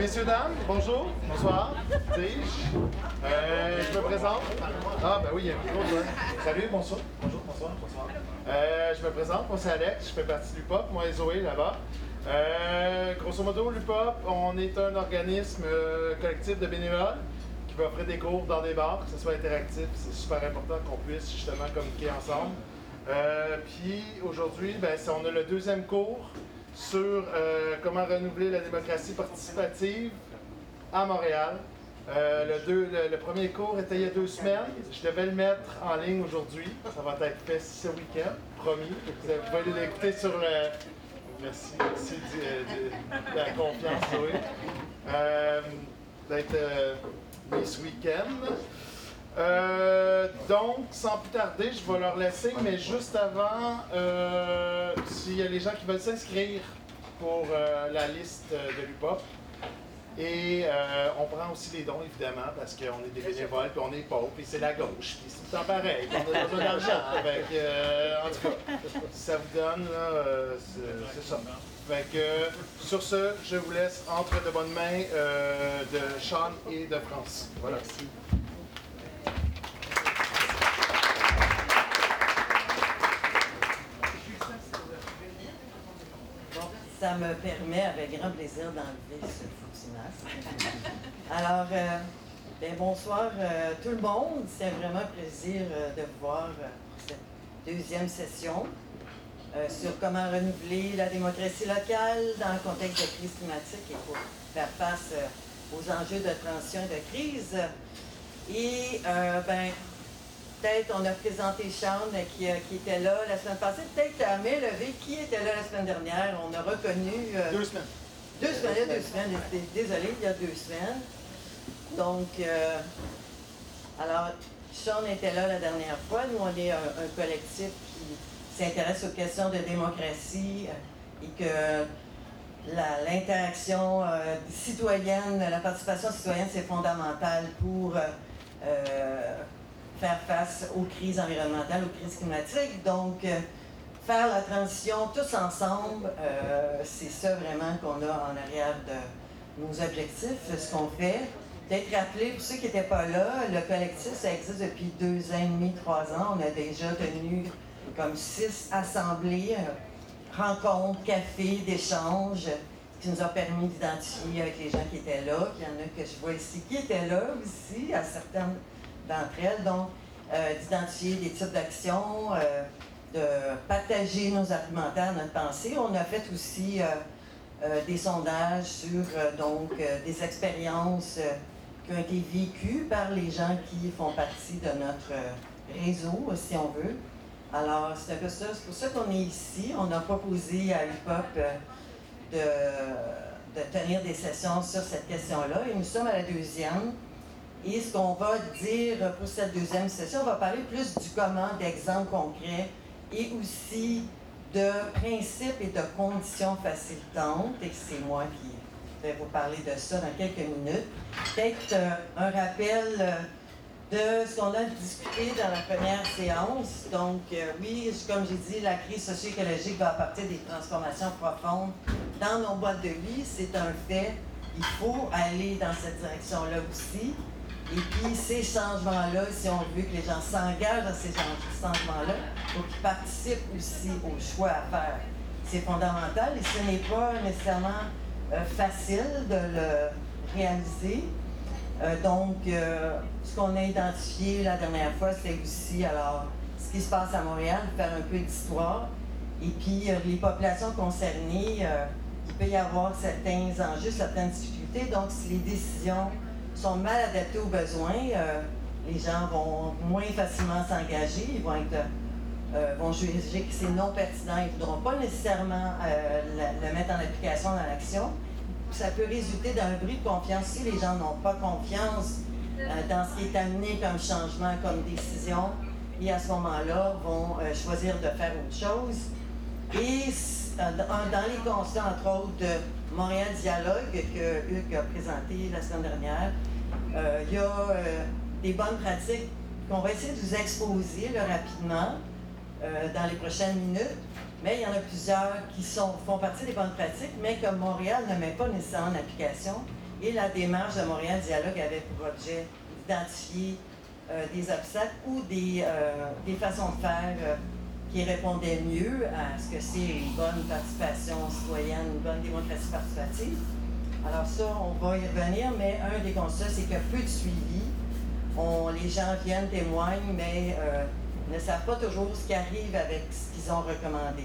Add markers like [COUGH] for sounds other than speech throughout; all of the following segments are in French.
messieurs, dames, bonjour, bonsoir, dis-je. Euh, je me présente. Ah, ben oui, il y a un micro. Salut, bonsoir. Bonjour, bonsoir, bonsoir. Euh, je me présente, moi c'est Alex, je fais partie du l'UPOP, moi et Zoé là-bas. Euh, grosso modo, l'UPOP, on est un organisme collectif de bénévoles qui peut offrir des cours dans des bars, que ce soit interactif. C'est super important qu'on puisse justement communiquer ensemble. Puis aujourd'hui, ben, on a le deuxième cours sur euh, comment renouveler la démocratie participative à Montréal. Euh, le, premier cours était il y a deux semaines. Je devais le mettre en ligne aujourd'hui. Ça va être fait ce week-end, promis. Vous pouvez l'écouter sur le. Merci, merci de, la confiance. Euh, d'être euh, mis ce week-end. Euh, donc, sans plus tarder, je vais leur laisser, mais juste avant, euh, s'il y a les gens qui veulent s'inscrire pour euh, la liste de l'UPOP. Et on prend aussi les dons, évidemment, parce qu'on est des bénévoles, puis on est pauvres, puis c'est la gauche, puis c'est tout le temps pareil, on a besoin d'argent. [LAUGHS] En tout cas, si ça vous donne, là, c'est ça. Fait que, sur ce, je vous laisse entre de bonnes mains de Sean et de France. Voilà. Bon, ça me permet avec grand plaisir d'enlever ce foutu masque. [LAUGHS] Alors, euh, ben, bonsoir euh, tout le monde. C'est vraiment un plaisir euh, de vous voir pour cette deuxième session sur comment renouveler la démocratie locale dans le contexte de crise climatique et pour faire face aux enjeux de transition et de crise. Et ben, peut-être on a présenté Sean euh, qui, qui était là la semaine passée. Peut-être à main levée qui était là la semaine dernière. On a reconnu. euh, Deux semaines. deux semaines, il y a deux semaines. Désolé, il y a deux semaines. Donc, euh, alors, Sean était là la dernière fois. Nous, on est un, un collectif qui s'intéresse aux questions de démocratie et que l'interaction euh, citoyenne, la participation citoyenne, c'est fondamental pour euh, faire face aux crises environnementales, aux crises climatiques. Donc, euh, faire la transition tous ensemble, euh, c'est ça vraiment qu'on a en arrière de nos objectifs, ce qu'on fait. Peut-être rappeler, pour ceux qui n'étaient pas là, le collectif, ça existe depuis deux ans et demi, trois ans. On a déjà tenu comme six assemblées, euh, rencontres, cafés, d'échanges, qui nous a permis d'identifier avec les gens qui étaient là, qu'il y en a que je vois ici qui étaient là aussi, à certaines d'entre elles. Donc, euh, d'identifier des types d'actions, euh, de partager nos argumentaires, notre pensée. On a fait aussi euh, des sondages sur donc des expériences qui ont été vécues par les gens qui font partie de notre réseau, si on veut. Alors, c'est un peu ça. C'est pour ça qu'on est ici. On a proposé à UPOP de, de tenir des sessions sur cette question-là. Et nous sommes à la deuxième. Et ce qu'on va dire pour cette deuxième session, on va parler plus du comment, d'exemples concrets et aussi de principes et de conditions facilitantes. Et c'est moi qui vais vous parler de ça dans quelques minutes. Peut-être euh, un rappel euh, de ce qu'on a discuté dans la première séance. Donc, euh, oui, comme j'ai dit, la crise socio-écologique va apporter des transformations profondes dans nos boîtes de vie. C'est un fait. Il faut aller dans cette direction-là aussi. Et puis, ces changements-là, si on veut que les gens s'engagent dans ces chan- changements-là, il faut qu'ils participent aussi au choix à faire. C'est fondamental et ce n'est pas nécessairement euh, facile de le réaliser. Euh, donc, euh, ce qu'on a identifié la dernière fois, c'est aussi alors ce qui se passe à Montréal, faire un peu d'histoire. Et puis, les populations concernées, il peut y avoir certains enjeux, certaines difficultés. Donc, si les décisions sont mal adaptées aux besoins, euh, les gens vont moins facilement s'engager, ils vont être euh, vont juger que c'est non pertinent, ils ne voudront pas nécessairement euh, le mettre en application dans l'action. Ça peut résulter d'un bris de confiance si les gens n'ont pas confiance euh, dans ce qui est amené comme changement, comme décision, et à ce moment-là vont euh, choisir de faire autre chose. Et euh, dans les constats, entre autres, de Montréal Dialogue que Hugues a présenté la semaine dernière, euh, il y a euh, des bonnes pratiques qu'on va essayer de vous exposer rapidement euh, dans les prochaines minutes. Mais il y en a plusieurs qui font partie des bonnes pratiques, mais que Montréal ne met pas nécessairement en application Et la démarche de Montréal Dialogue avait pour objet d'identifier euh, des obstacles ou des, euh, des façons de faire euh, qui répondaient mieux à ce que c'est une bonne participation citoyenne, une bonne démocratie participative. Alors ça, on va y revenir, mais un des constats, c'est qu'il y a peu de suivi. On, les gens viennent, témoignent, mais ne savent pas toujours ce qui arrive avec ce qu'ils ont recommandé.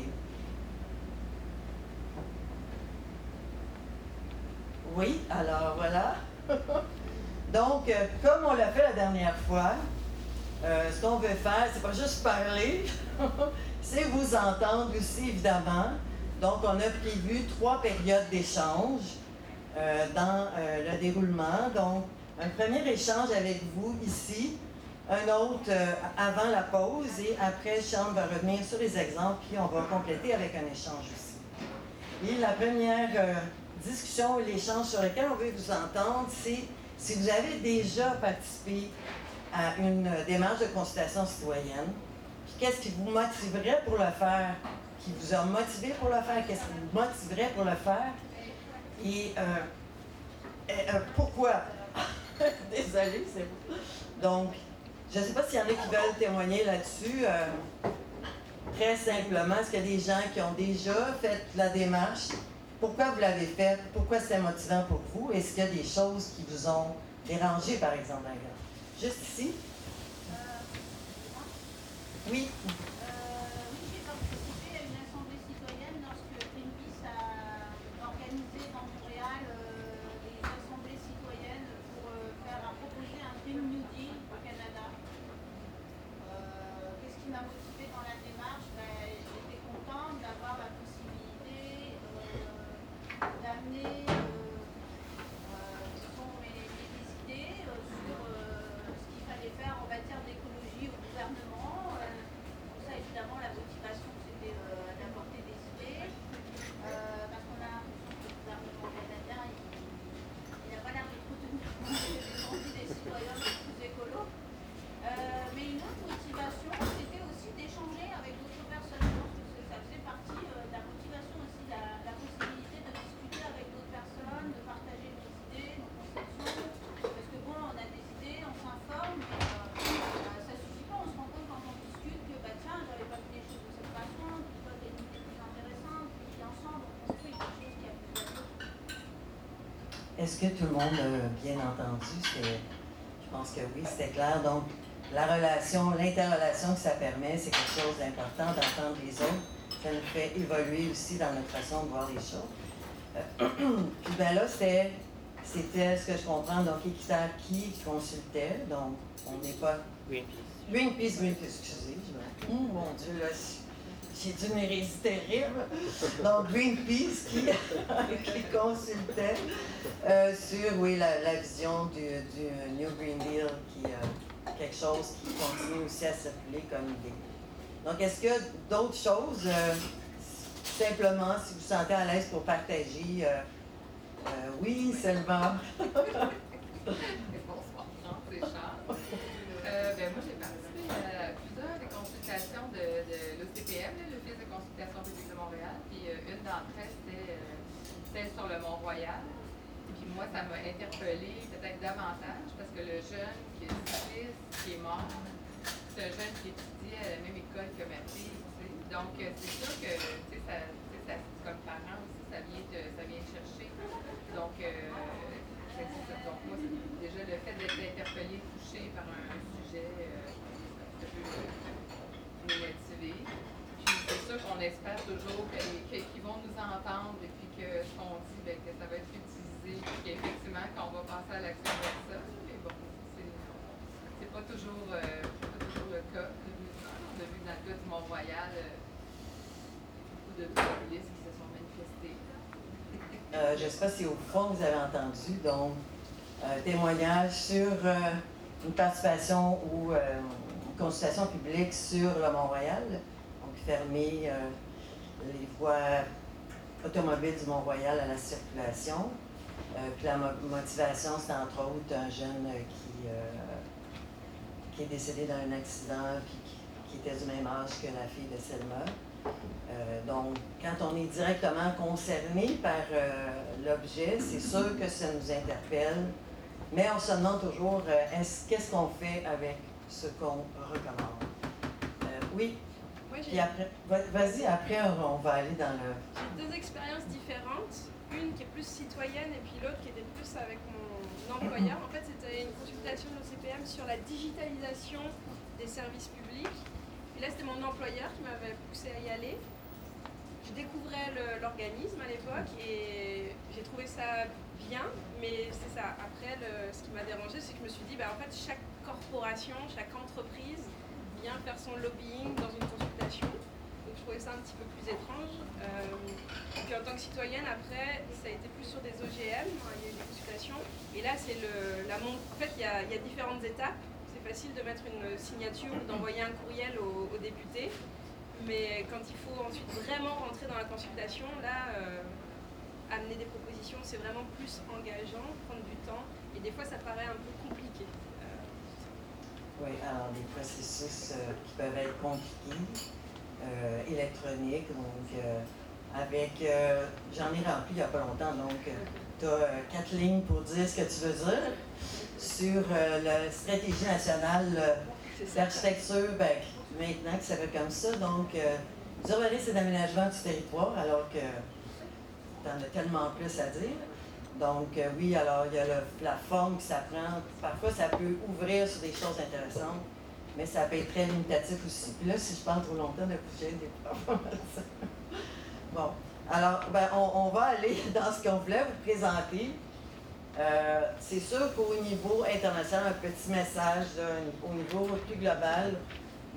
Oui, alors voilà. [LAUGHS] Donc, euh, comme on l'a fait la dernière fois, euh, ce qu'on veut faire, c'est pas juste parler, [LAUGHS] c'est vous entendre aussi, évidemment. Donc, on a prévu trois périodes d'échange euh, dans le déroulement. Donc, un premier échange avec vous ici, un autre avant la pause et après, Charles va revenir sur les exemples, puis on va compléter avec un échange aussi. Et la première discussion et l'échange sur lequel on veut vous entendre, c'est si vous avez déjà participé à une démarche de consultation citoyenne, qu'est-ce qui vous motiverait pour le faire, qui vous a motivé pour le faire, qu'est-ce qui vous motiverait pour le faire, et, euh, euh, pourquoi? [LAUGHS] Désolée, c'est vous. Donc, je ne sais pas s'il y en a qui veulent témoigner là-dessus. Euh, très simplement, est-ce qu'il y a des gens qui ont déjà fait la démarche? Pourquoi vous l'avez fait? Pourquoi c'est motivant pour vous? Est-ce qu'il y a des choses qui vous ont dérangé, par exemple, Juste ici? oui. j'ai participé à une assemblée citoyenne lorsque Greenpeace a organisé dans Montréal des assemblées citoyennes pour faire proposer un Green New Deal au Canada. Qu'est-ce qui m'a motivé dans la démarche J'étais contente d'avoir la possibilité d'amener mes, idées sur ce qu'il fallait faire en matière d'écologie au gouvernement. pour ça, évidemment, la motivation, c'était d'apporter des idées. parce qu'on a l'impression que le gouvernement canadien, il n'a pas l'air de trop tenir compte des des citoyens les plus écolos. mais une autre motivation, c'était aussi d'échanger avec d'autres personnes. Je pense que ça faisait partie de la motivation aussi, la, la possibilité de discuter avec d'autres personnes, de partager nos idées, nos conceptions. Parce que bon, on a des idées, on s'informe, mais euh, ça ne suffit pas. On se rend compte quand on discute que bah tiens, j'avais pas vu les choses de cette façon, puis toi tu as une idée plus intéressante, puis ensemble on construit quelque chose qui a plus valeur. Est-ce que tout le monde a bien entendu? Je pense que oui, c'était clair. Donc, la relation, l'interrelation que ça permet, c'est quelque chose d'important d'entendre les autres. Ça nous fait évoluer aussi dans notre façon de voir les choses. [CLEARS THROAT] Puis ben là, c'était, c'était ce que je comprends, donc Équiterre qui consultait, donc on n'est pas. Greenpeace. Greenpeace, Greenpeace, excusez. Je... Oh mon Dieu, là, j'ai une hérésie terrible. Donc Greenpeace [LAUGHS] qui, consultait euh, sur, oui, la, vision du, New Green Deal, qui euh, quelque chose qui continue aussi à circuler comme idée. Donc, est-ce a d'autres choses? Euh, simplement, si vous vous sentez à l'aise pour partager. Oui, seulement. [LAUGHS] Bonsoir, c'est Charles. ben, moi, Mont-Royal. Puis moi, ça m'a interpellée peut-être davantage parce que le jeune qui est qui est mort, c'est un jeune qui étudie à la même école que ma fille. Donc, c'est sûr que ça, ça, comme parent aussi, ça vient, te, ça vient chercher. Donc, euh, moi, déjà, le fait d'être interpellé, touché par un, sujet euh, ça peut me motiver. Puis, c'est sûr qu'on espère toujours qu'ils vont nous entendre que ce qu'on dit, bien, que ça va être utilisé, puis qu'effectivement, qu'on va passer à l'action avec ça. Mais bon, c'est pas toujours, euh, pas toujours le cas. On a vu dans le cas du Mont-Royal, euh, beaucoup de populistes qui se sont manifestés. Euh, je ne sais pas si au fond vous avez entendu, donc, un témoignage sur une participation ou une consultation publique sur le Mont-Royal, donc fermer les voies automobiles du Mont-Royal à la circulation. puis la motivation, c'est entre autres un jeune qui, qui est décédé dans un accident, puis qui, était du même âge que la fille de Selma. Euh, donc, quand on est directement concerné par euh, l'objet, c'est sûr que ça nous interpelle, mais on se demande toujours euh, est-ce, qu'est-ce qu'on fait avec ce qu'on recommande? Euh, oui, puis après, va- vas-y, après on va aller dans le. j'ai deux expériences différentes. Une qui est plus citoyenne et puis l'autre qui était plus avec mon employeur. En fait, c'était une consultation de l'OCPM sur la digitalisation des services publics. Et là, c'était mon employeur qui m'avait poussé à y aller. Je découvrais l'organisme à l'époque et j'ai trouvé ça bien, mais c'est ça. Après, ce qui m'a dérangé, c'est que je me suis dit, bah, en fait, chaque corporation, chaque entreprise vient faire son lobbying dans une consultation. Donc je trouvais ça un petit peu plus étrange. Euh, puis en tant que citoyenne, après, ça a été plus sur des OGM, hein, il y a eu des consultations. Et là, c'est la mon- En fait, il y, a, différentes étapes. C'est facile de mettre une signature ou d'envoyer un courriel aux, aux députés. Mais quand il faut ensuite vraiment rentrer dans la consultation, là, euh, amener des propositions, c'est vraiment plus engageant, prendre du temps. Et des fois, ça paraît un peu compliqué. Oui, alors des processus euh, qui peuvent être compliqués, euh, électroniques, donc euh, avec, euh, j'en ai rempli il n'y a pas longtemps, donc tu as quatre lignes pour dire ce que tu veux dire sur la stratégie nationale d'architecture, ben, maintenant que ça fait comme ça, donc euh, d'urbanisme et d'aménagement du territoire, alors que tu en as tellement plus à dire. Donc euh, oui, alors il y a la forme que ça prend. Parfois, ça peut ouvrir sur des choses intéressantes, mais ça peut être très limitatif aussi. Puis là, si je parle trop longtemps, de j'ai des problèmes. Bon, alors ben, on, va aller [LAUGHS] dans ce qu'on voulait vous présenter. Euh, c'est sûr qu'au niveau international, un petit message là, au niveau plus global,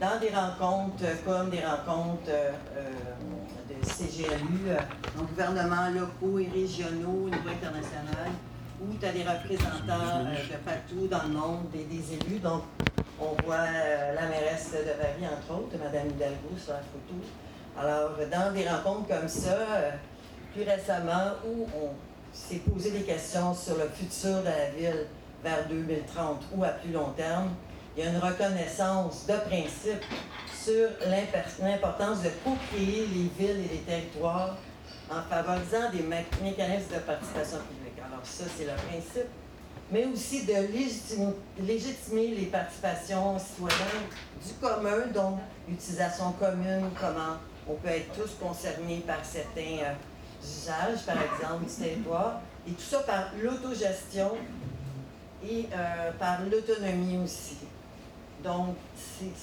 dans des rencontres euh, comme des rencontres euh, euh, de CGLU, donc gouvernements locaux et régionaux au niveau international, où tu as des représentants de partout dans le monde, des, des élus. Donc, on voit la mairesse de Paris, entre autres, Mme Hidalgo sur la photo. Alors, dans des rencontres comme ça, plus récemment, où on s'est posé des questions sur le futur de la ville vers 2030 ou à plus long terme, il y a une reconnaissance de principe sur l'importance de co-créer les villes et les territoires en favorisant des mé- mécanismes de participation publique. Alors ça, c'est le principe, mais aussi de légitimer les participations citoyennes du commun, donc l'utilisation commune, comment on peut être tous concernés par certains euh, usages, par exemple, du territoire, et tout ça par l'autogestion et euh, par l'autonomie aussi. Donc,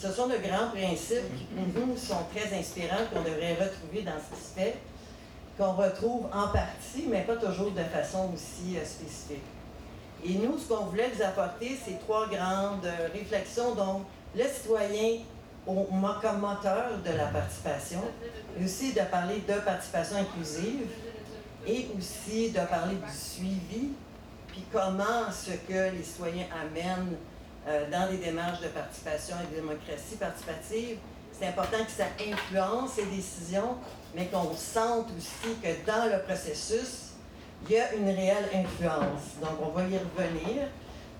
ce sont de grands principes qui, pour nous, sont très inspirants, qu'on devrait retrouver dans ce qui se fait, qu'on retrouve en partie, mais pas toujours de façon aussi euh, spécifique. Et nous, ce qu'on voulait vous apporter, c'est trois grandes euh, réflexions. Donc, le citoyen au, comme moteur de la participation, et aussi de parler de participation inclusive, et aussi de parler du suivi, puis comment ce que les citoyens amènent euh, dans des démarches de participation et de démocratie participative, c'est important que ça influence les décisions, mais qu'on sente aussi que dans le processus, il y a une réelle influence. Donc, on va y revenir.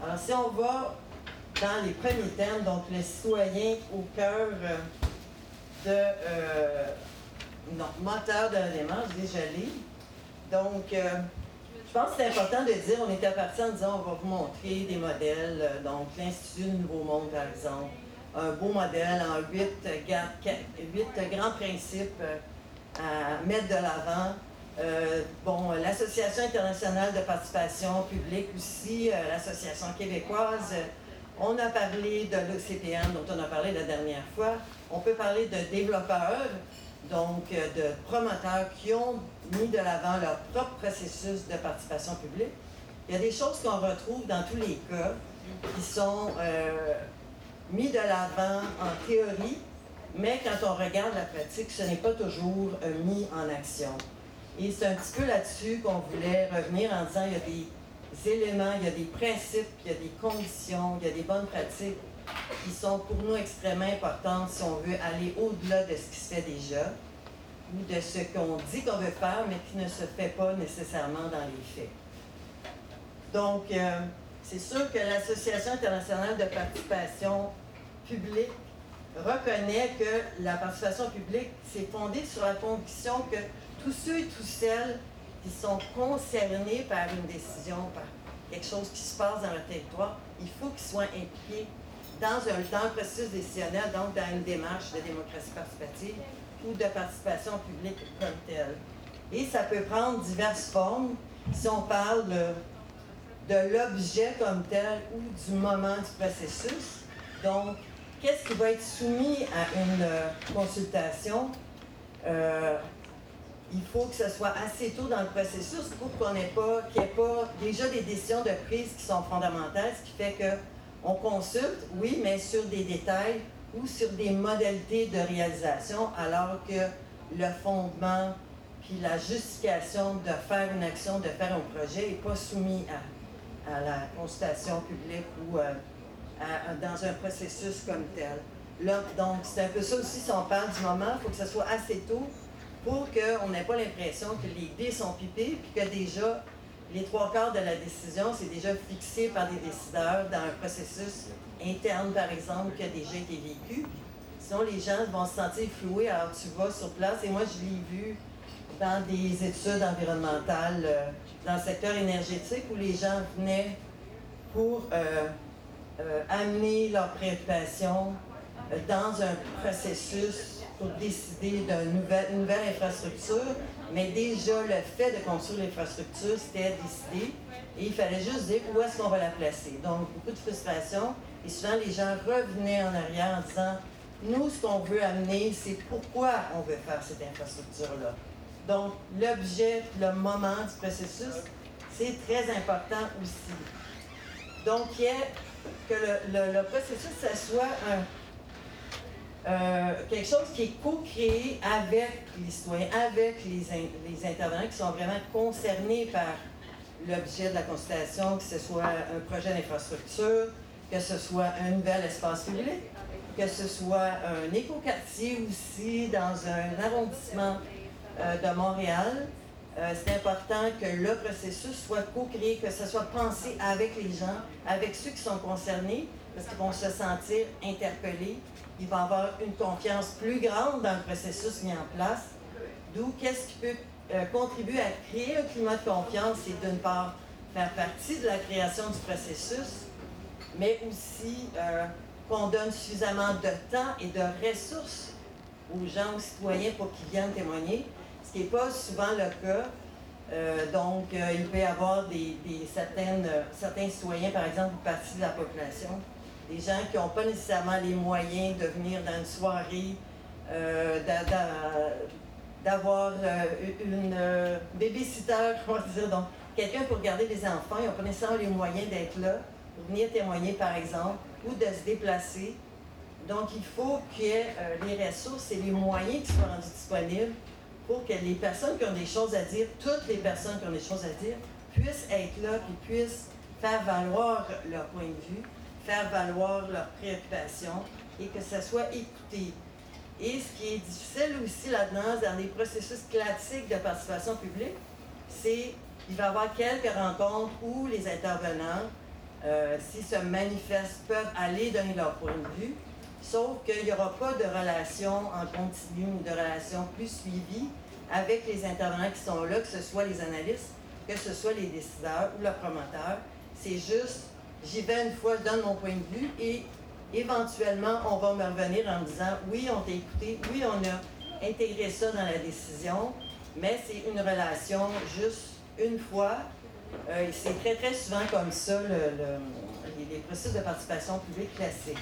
Alors, si on va dans les premiers thèmes, donc le citoyen au cœur euh, de... euh, non, moteur de la démarche, déjà. Donc, euh, pense que c'est important de dire, on était parti en disant, on va vous montrer des modèles. euh, Donc, l'Institut du Nouveau Monde, par exemple, un beau modèle en huit, grands principes euh, à mettre de l'avant. Euh, bon, l'Association internationale de participation publique aussi, l'Association québécoise. on a parlé de l'OCPN, dont on a parlé la dernière fois. On peut parler de développeurs, donc de promoteurs qui ont mis de l'avant leur propre processus de participation publique. Il y a des choses qu'on retrouve dans tous les cas qui sont euh, mis de l'avant en théorie, mais quand on regarde la pratique, ce n'est pas toujours euh, mis en action. Et c'est un petit peu là-dessus qu'on voulait revenir en disant il y a des éléments, il y a des principes, il y a des conditions, il y a des bonnes pratiques qui sont pour nous extrêmement importantes si on veut aller au-delà de ce qui se fait déjà de ce qu'on dit qu'on veut faire, mais qui ne se fait pas nécessairement dans les faits. Donc, euh, c'est sûr que l'Association internationale de participation publique reconnaît que la participation publique, c'est fondé sur la conviction que tous ceux et toutes celles qui sont concernés par une décision, par quelque chose qui se passe dans leur territoire, il faut qu'ils soient impliqués dans un, dans processus décisionnel, donc dans une démarche de démocratie participative ou de participation publique comme telle. Et ça peut prendre diverses formes. Si on parle de, l'objet comme tel ou du moment du processus, donc qu'est-ce qui va être soumis à une euh, consultation? Euh, il faut que ce soit assez tôt dans le processus pour qu'on n'ait pas, qu'il n'y ait pas déjà des décisions de prise qui sont fondamentales, ce qui fait qu'on consulte, oui, mais sur des détails ou sur des modalités de réalisation, alors que le fondement puis la justification de faire une action, de faire un projet n'est pas soumis à, la consultation publique ou euh, dans un processus comme tel. Là, donc, c'est un peu ça aussi, si on parle du moment, il faut que ce soit assez tôt pour qu'on n'ait pas l'impression que les dés sont pipés, puis que déjà, les trois quarts de la décision, c'est déjà fixé par des décideurs dans un processus interne, par exemple, qui a déjà été vécu. Sinon, les gens vont se sentir floués. Alors, tu vas sur place, et moi, je l'ai vu dans des études environnementales euh, dans le secteur énergétique où les gens venaient pour euh, euh, amener leurs préoccupations dans un processus pour décider d'une nouvelle, nouvelle infrastructure, mais déjà le fait de construire l'infrastructure, c'était décidé et il fallait juste dire où est-ce qu'on va la placer. Donc, beaucoup de frustration et souvent les gens revenaient en arrière en disant nous, ce qu'on veut amener, c'est pourquoi on veut faire cette infrastructure-là. Donc, l'objet, le moment du processus, c'est très important aussi. Donc, il y a que le, processus, ça soit euh, quelque chose qui est co-créé avec les citoyens, avec les, intervenants qui sont vraiment concernés par l'objet de la consultation, que ce soit un projet d'infrastructure, que ce soit un nouvel espace public, que ce soit un écoquartier aussi dans un arrondissement euh, de Montréal. Euh, c'est important que le processus soit co-créé, que ce soit pensé avec les gens, avec ceux qui sont concernés, parce qu'ils vont se sentir interpellés. Ils vont avoir une confiance plus grande dans le processus mis en place. D'où qu'est-ce qui peut euh, contribuer à créer un climat de confiance, c'est d'une part faire partie de la création du processus, mais aussi qu'on donne suffisamment de temps et de ressources aux gens, aux citoyens pour qu'ils viennent témoigner qui n'est pas souvent le cas. Euh, donc, euh, il peut y avoir des, certains citoyens, par exemple, une partie de la population, des gens qui n'ont pas nécessairement les moyens de venir dans une soirée, euh, d'avoir une babysitter, [LAUGHS] comment dire, donc quelqu'un pour garder les enfants, ils n'ont pas nécessairement les moyens d'être là, pour venir témoigner, par exemple, ou de se déplacer. Donc, il faut y ait les ressources et les moyens qui soient rendus disponibles pour que les personnes qui ont des choses à dire, toutes les personnes qui ont des choses à dire, puissent être là et puissent faire valoir leur point de vue, faire valoir leurs préoccupations et que ça soit écouté. Et ce qui est difficile aussi là-dedans, dans les processus classiques de participation publique, c'est qu'il va y avoir quelques rencontres où les intervenants, euh, s'ils se manifestent, peuvent aller donner leur point de vue, sauf qu'il n'y aura pas de relation en continu ou de relation plus suivie avec les intervenants qui sont là, que ce soit les analystes, que ce soit les décideurs ou le promoteur. C'est juste, j'y vais une fois, je donne mon point de vue et éventuellement, on va me revenir en me disant, oui, on t'a écouté, oui, on a intégré ça dans la décision, mais c'est une relation juste une fois. Euh, c'est très, très souvent comme ça, les processus de participation publique classiques.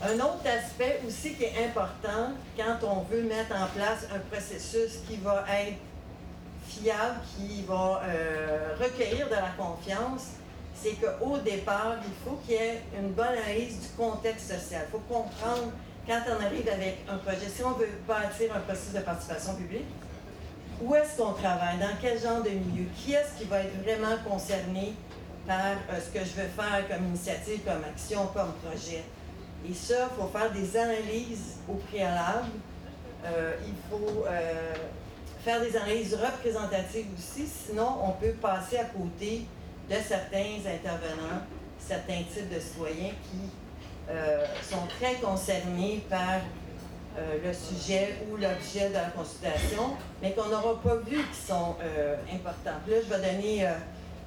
Un autre aspect aussi qui est important quand on veut mettre en place un processus qui va être fiable, qui va euh, recueillir de la confiance, c'est qu'au départ, il faut qu'il y ait une bonne analyse du contexte social. Il faut comprendre quand on arrive avec un projet, si on veut bâtir un processus de participation publique, où est-ce qu'on travaille, dans quel genre de milieu, qui est-ce qui va être vraiment concerné par euh, ce que je veux faire comme initiative, comme action, comme projet. Et ça, il faut faire des analyses au préalable. Euh, il faut euh, faire des analyses représentatives aussi, sinon on peut passer à côté de certains intervenants, certains types de citoyens qui sont très concernés par le sujet ou l'objet de la consultation, mais qu'on n'aura pas vu qui sont importants. là, je vais donner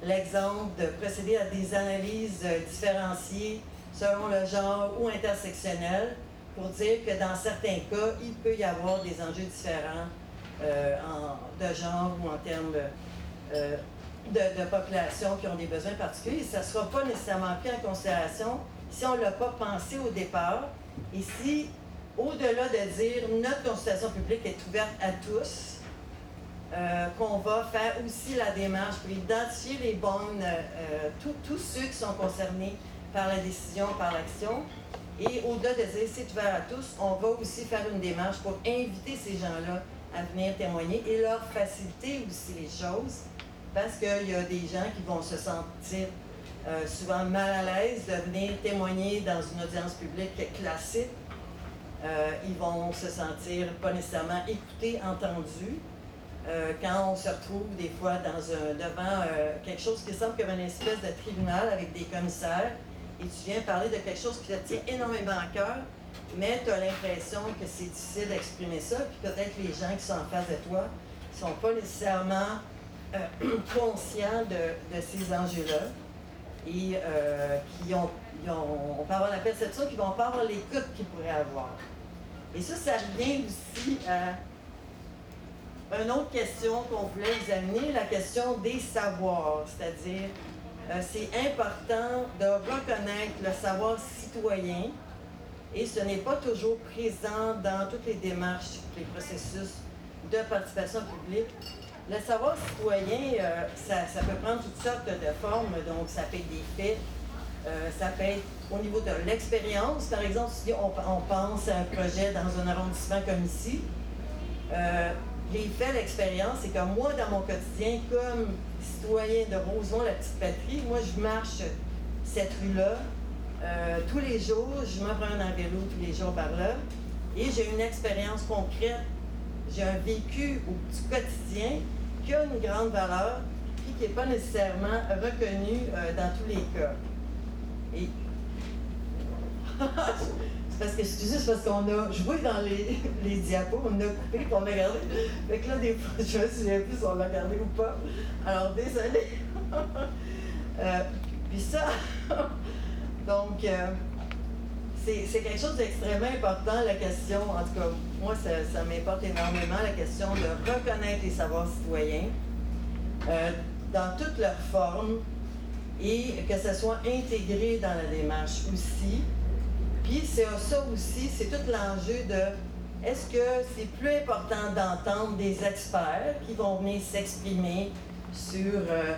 l'exemple de procéder à des analyses différenciées selon le genre ou intersectionnel pour dire que dans certains cas, il peut y avoir des enjeux différents euh, en, de genre ou en termes euh, de, population qui ont des besoins particuliers. Ça ne sera pas nécessairement pris en considération si on ne l'a pas pensé au départ. Et si, au-delà de dire notre consultation publique est ouverte à tous, euh, qu'on va faire aussi la démarche pour identifier les bonnes, tous ceux qui sont concernés par la décision, par l'action, et au-delà de dire c'est ouvert à tous, on va aussi faire une démarche pour inviter ces gens-là à venir témoigner et leur faciliter aussi les choses parce qu'il y a des gens qui vont se sentir euh, souvent mal à l'aise de venir témoigner dans une audience publique classique. Euh, ils vont se sentir pas nécessairement écoutés, entendus. Euh, quand on se retrouve des fois devant quelque chose qui semble comme une espèce de tribunal avec des commissaires et tu viens parler de quelque chose qui te tient énormément à cœur, mais tu as l'impression que c'est difficile d'exprimer ça, puis peut-être les gens qui sont en face de toi ne sont pas nécessairement [CLEARS THROAT] conscients de, ces enjeux-là et euh, qui ont, on peut avoir la perception qu'ils vont pas avoir l'écoute qu'ils pourraient avoir. Et ça, ça revient aussi à une autre question qu'on voulait examiner, la question des savoirs, c'est-à-dire euh, c'est important de reconnaître le savoir citoyen et ce n'est pas toujours présent dans toutes les démarches, les processus de participation publique. Le savoir citoyen, euh, ça, peut prendre toutes sortes de formes, donc ça peut être des faits, euh, ça peut être au niveau de l'expérience. Par exemple, si on, pense à un projet dans un arrondissement comme ici, les faits, l'expérience, c'est que moi, dans mon quotidien, comme citoyen de Rosemont, la petite patrie, moi, je marche cette rue-là euh, tous les jours. Je me prends en vélo tous les jours par là. Et j'ai une expérience concrète. J'ai un vécu au quotidien qui a une grande valeur et qui n'est pas nécessairement reconnu euh, dans tous les cas. Et [LAUGHS] parce que, excusez, c'est parce qu'on a joué dans les, [LAUGHS] les diapos, on a coupé, on a regardé. Fait que là, des fois, je me souviens plus si on l'a regardé ou pas. Alors, désolé. [LAUGHS] euh, puis ça, donc, euh, c'est quelque chose d'extrêmement important, la question, en tout cas, moi, ça, m'importe énormément, la question de reconnaître les savoirs citoyens euh, dans toutes leurs formes et que ça soit intégré dans la démarche aussi. Puis c'est ça aussi, c'est tout l'enjeu de est-ce que c'est plus important d'entendre des experts qui vont venir s'exprimer sur euh,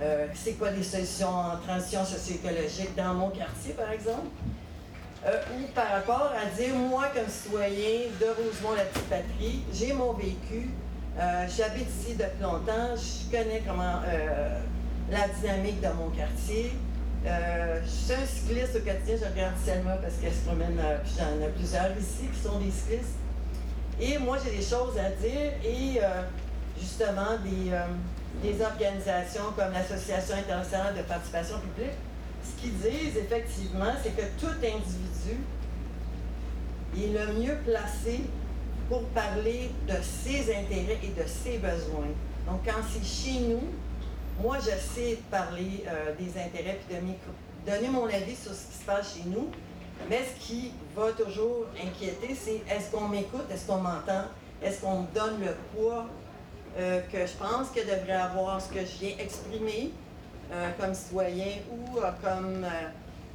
euh, c'est quoi les solutions en transition socio-écologique dans mon quartier, par exemple, euh, ou par rapport à dire, moi, comme citoyen de Rosemont, la petite patrie, j'ai mon vécu, j'habite ici depuis longtemps, je connais comment la dynamique de mon quartier, euh, je suis un cycliste au quotidien, je regarde Selma parce qu'elle se promène, euh, j'en ai plusieurs ici qui sont des cyclistes. Et moi, j'ai des choses à dire et euh, justement des, des, organisations comme l'Association internationale de participation publique, ce qu'ils disent effectivement, c'est que tout individu est le mieux placé pour parler de ses intérêts et de ses besoins. Donc, quand c'est chez nous, moi, j'essaie de parler euh, des intérêts puis de donner mon avis sur ce qui se passe chez nous. Mais ce qui va toujours inquiéter, c'est est-ce qu'on m'écoute, est-ce qu'on m'entend, est-ce qu'on me donne le poids euh, que je pense que devrait avoir ce que je viens exprimer euh, comme citoyen ou comme,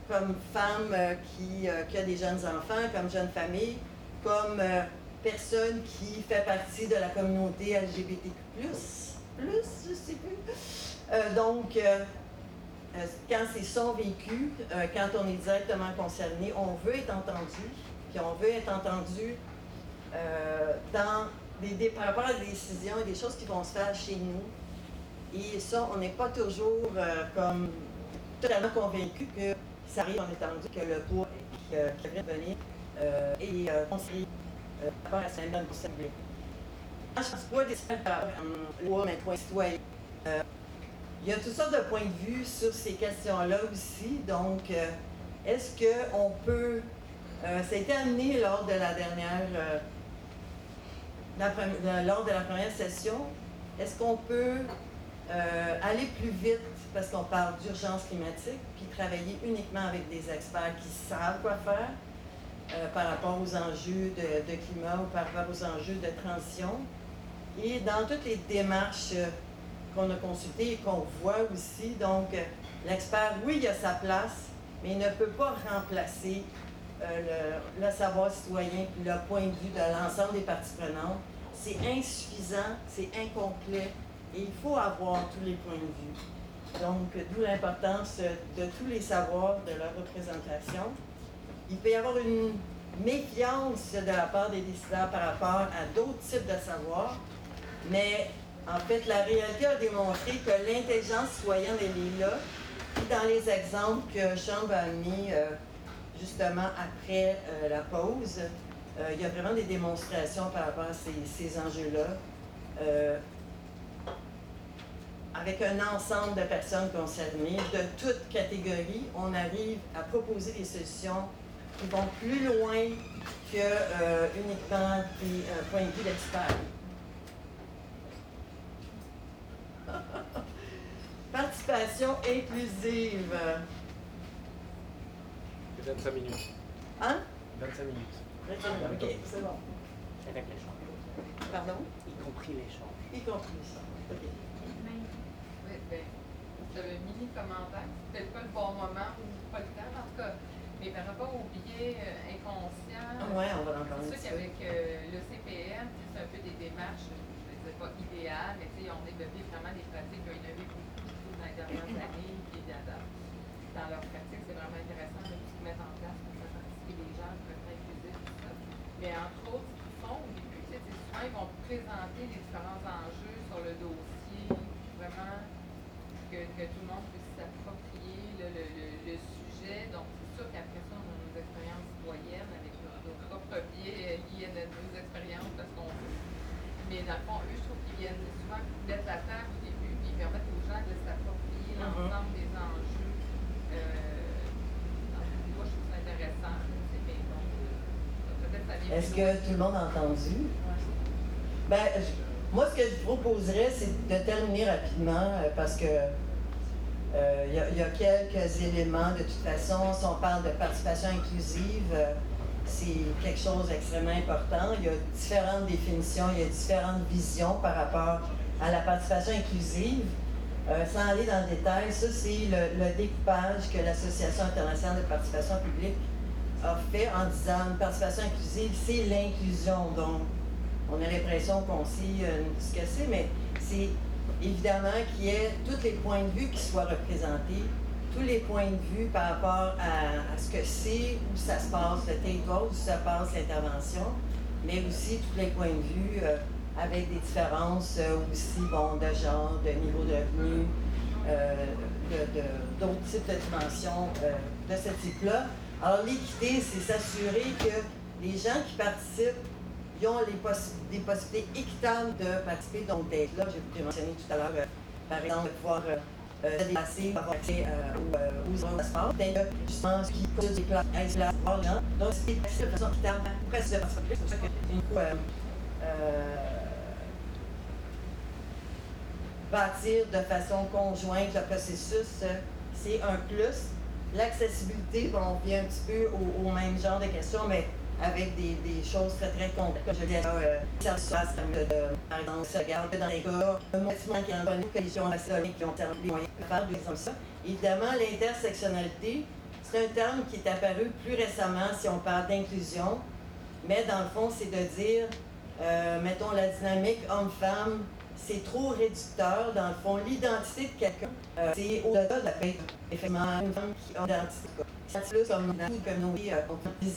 comme femme qui, qui, a des jeunes enfants, comme jeune famille, comme personne qui fait partie de la communauté LGBTQ+, plus, je sais plus. Euh, donc, euh, euh, quand c'est son vécu, quand on est directement concerné, on veut être entendu, puis on veut être entendu dans des, par rapport à des décisions et des choses qui vont se faire chez nous. Et ça, on n'est pas toujours comme totalement convaincu que ça arrive, on est entendu que le poids qui, qui devrait venir est conseillé par rapport à sa Je des loi, mais point citoyen. Il y a toutes sortes de points de vue sur ces questions-là aussi. Donc, euh, est-ce qu'on peut, euh, ça a été amené lors de la dernière, euh, lors de la première session, est-ce qu'on peut euh, aller plus vite parce qu'on parle d'urgence climatique, puis travailler uniquement avec des experts qui savent quoi faire par rapport aux enjeux de, climat ou par rapport aux enjeux de transition. Et dans toutes les démarches qu'on a consultées et qu'on voit aussi, donc l'expert, oui, il a sa place, mais il ne peut pas remplacer euh, le, savoir citoyen puis le point de vue de l'ensemble des parties prenantes. C'est insuffisant, c'est incomplet et il faut avoir tous les points de vue. Donc, d'où l'importance de tous les savoirs de leur représentation. Il peut y avoir une méfiance de la part des décideurs par rapport à d'autres types de savoirs, mais en fait, la réalité a démontré que l'intelligence citoyenne, elle est là, dans les exemples que Chambre a mis euh, justement après euh, la pause, euh, il y a vraiment des démonstrations par rapport à ces, enjeux-là. Avec un ensemble de personnes concernées, de toutes catégories, on arrive à proposer des solutions qui vont plus loin que uniquement des points de vue d'experts. [LAUGHS] Participation inclusive. 25 minutes. Hein? 25 minutes. 25 minutes, ok, c'est bon. Avec l'échange. Pardon? Y compris l'échange. Y compris l'échange, ok. J'avais mis les commentaires. C'était pas le bon moment ou pas le temps, en tout cas. Mais par rapport au biais euh, inconscient, ouais, on va en. C'est sûr qu'avec euh, le CPM, c'est un peu des démarches, je ne disais pas idéales, mais on développé vraiment des pratiques qui ont innové beaucoup les dernières années, puis dans leur pratique, c'est vraiment intéressant de tout mettre en place pour faire participer les gens, pour être inclusif, tout ça. Mais entre autres, ce qu'ils font au début, c'est souvent, ils vont présenter les différents enjeux sur le dossier, vraiment que, que tout le monde puisse s'approprier le, le, le, sujet. Donc, c'est sûr qu'après ça, on a nos expériences citoyennes avec nos, propres biais liés à nos expériences, parce qu'on mais dans le fond, eux, je trouve qu'ils viennent souvent mettre la table au début, puis ils permettent aux gens de s'approprier l'ensemble des enjeux. Euh, moi, je trouve ça intéressant. Euh, Est-ce que tout le entendu? Ben, moi, ce que je proposerais, c'est de terminer rapidement euh, parce que il y, a quelques éléments. De toute façon, si on parle de participation inclusive, c'est quelque chose d'extrêmement important. Il y a différentes définitions, il y a différentes visions par rapport à la participation inclusive. Euh, sans aller dans le détail, ça c'est le, découpage que l'Association internationale de participation publique a fait en disant une participation inclusive, c'est l'inclusion. Donc, on a l'impression qu'on sait euh, ce que c'est, mais c'est évidemment qu'il y ait tous les points de vue qui soient représentés, tous les points de vue par rapport à, ce que c'est, où ça se passe le take-out, où ça passe l'intervention, mais aussi tous les points de vue. Euh, avec des différences euh, aussi bon, de genre, de niveau de revenu, d'autres types de dimensions de ce type-là. Alors, l'équité, c'est s'assurer que les gens qui participent ils ont les des possibilités équitables de participer, donc d'être là. J'ai mentionné tout à l'heure, par exemple, de pouvoir se déplacer, avoir accès aux aux sport, d'être justement ce qui cause des places, à places, Donc, c'est de façon équitable, presque de façon plus, c'est pour ça qu'une fois, bâtir de façon conjointe le processus, euh, c'est un plus. L'accessibilité, on vient un petit peu au, même genre de questions, mais avec des, choses très très concrètes. Comme je disais, euh, de, par exemple, se regarde dans les cas, un bâtiment qui a une collision assez qui ont terminé les moyens de faire des comme ça. Évidemment, l'intersectionnalité, c'est un terme qui est apparu plus récemment si on parle d'inclusion, mais dans le fond, c'est de dire, euh, mettons, la dynamique homme-femme c'est trop réducteur. Dans le fond, l'identité de quelqu'un, euh, c'est au-delà de la paix. Effectivement, une femme qui a une identité. C'est comme une communauté, euh, on peut des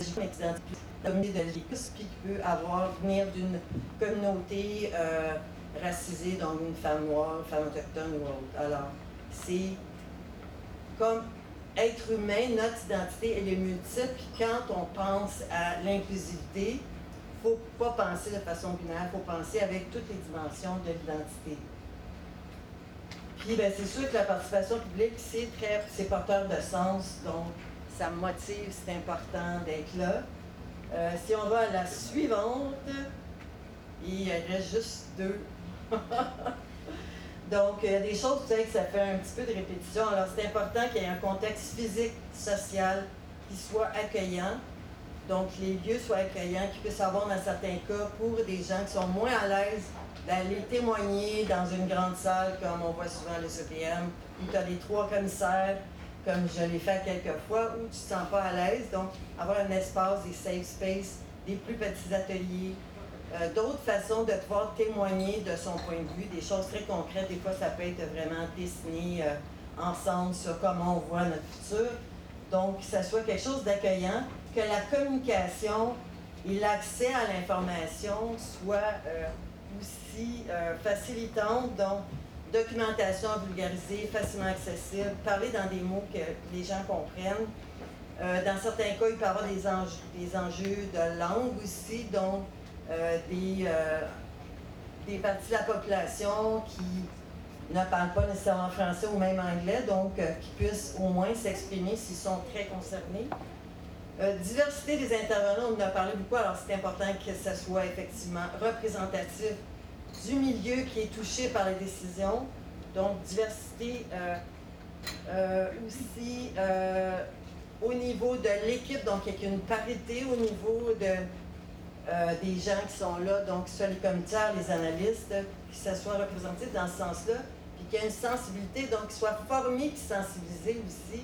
communauté de l'Écosse, puis qui peut avoir, venir d'une communauté euh, racisée, donc une femme noire, une femme autochtone ou autre. Alors, c'est comme être humain, notre identité, elle est multiple. Quand on pense à l'inclusivité, faut pas penser de façon binaire, il faut penser avec toutes les dimensions de l'identité. Puis ben, c'est sûr que la participation publique, c'est très c'est porteur de sens, donc ça motive, c'est important d'être là. Euh, si on va à la suivante, il reste juste deux. [LAUGHS] Donc, il y a des choses, vous savez que ça fait un petit peu de répétition. Alors, c'est important qu'il y ait un contexte physique, social, qui soit accueillant. Donc, les lieux soient accueillants, qu'ils puissent avoir, dans certains cas, pour des gens qui sont moins à l'aise d'aller témoigner dans une grande salle, comme on voit souvent le CPM, où tu as les trois commissaires, comme je l'ai fait quelques fois, où tu ne te sens pas à l'aise. Donc, avoir un espace, des safe space, des plus petits ateliers, euh, d'autres façons de pouvoir témoigner de son point de vue, des choses très concrètes. Des fois, ça peut être vraiment dessiné euh, ensemble sur comment on voit notre futur. Donc, que ça soit quelque chose d'accueillant, que la communication et l'accès à l'information soient euh, aussi facilitantes. Donc, documentation vulgarisée, facilement accessible, parler dans des mots que les gens comprennent. dans certains cas, il peut y avoir des enjeux, de langue aussi, donc euh, des, euh, parties de la population qui ne parlent pas nécessairement français ou même anglais, donc euh, qui puissent au moins s'exprimer s'ils sont très concernés. Diversité des intervenants, on en a parlé beaucoup, alors c'est important que ce soit effectivement représentatif du milieu qui est touché par les décisions. Donc, diversité aussi au niveau de l'équipe, donc il y a une parité au niveau de euh, des gens qui sont là, donc soit les commissaires, les analystes, que ça soit représenté dans ce sens-là, puis qu'il y ait une sensibilité, donc qu'ils soient formés puis sensibilisés aussi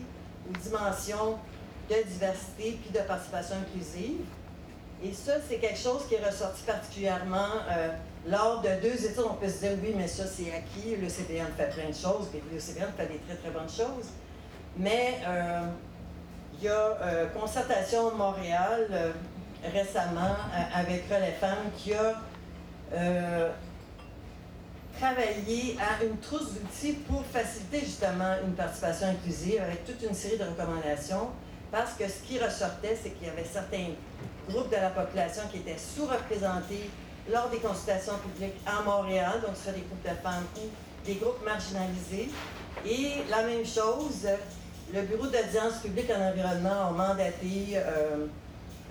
aux dimensions de diversité puis de participation inclusive. Et ça, c'est quelque chose qui est ressorti particulièrement euh, lors de deux études. On peut se dire, oui, mais ça, c'est acquis. Le CPN fait plein de choses, puis le CPN fait des très, très bonnes choses. Mais euh, il y a Concertation Montréal, récemment euh, avec les femmes qui a euh, travaillé à une trousse d'outils pour faciliter justement une participation inclusive avec toute une série de recommandations parce que ce qui ressortait, c'est qu'il y avait certains groupes de la population qui étaient sous-représentés lors des consultations publiques à Montréal, donc soit des groupes de femmes ou des groupes marginalisés. Et la même chose, le Bureau d'audience publique en environnement a mandaté euh,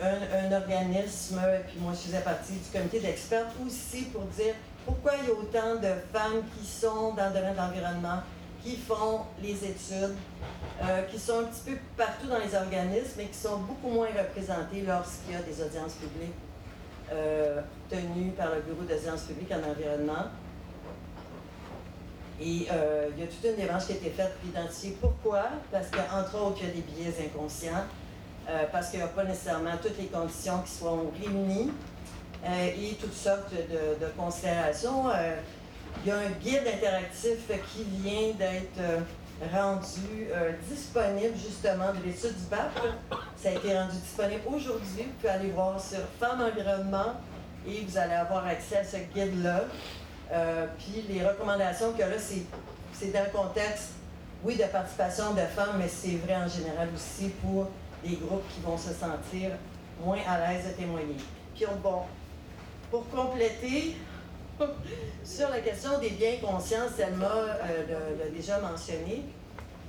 un, organisme, puis moi je faisais partie du comité d'experts aussi pour dire pourquoi il y a autant de femmes qui sont dans le domaine de l'environnement, qui font les études, euh, qui sont un petit peu partout dans les organismes, mais qui sont beaucoup moins représentées lorsqu'il y a des audiences publiques euh, tenues par le Bureau d'audience publique en environnement. Et euh, il y a toute une démarche qui a été faite pour identifier pourquoi, parce qu'entre autres, il y a des biais inconscients, parce qu'il n'y a pas nécessairement toutes les conditions qui sont réunies et toutes sortes de, considérations. Euh, il y a un guide interactif qui vient d'être rendu disponible justement de l'étude du BAP. Ça a été rendu disponible aujourd'hui. Vous pouvez aller voir sur Femmes Environnement et vous allez avoir accès à ce guide-là. puis les recommandations que là, c'est dans le contexte, oui, de participation de femmes, mais c'est vrai en général aussi pour des groupes qui vont se sentir moins à l'aise de témoigner. Puis, bon, pour compléter, [LAUGHS] sur la question des biens conscients, Selma euh, l'a déjà mentionné.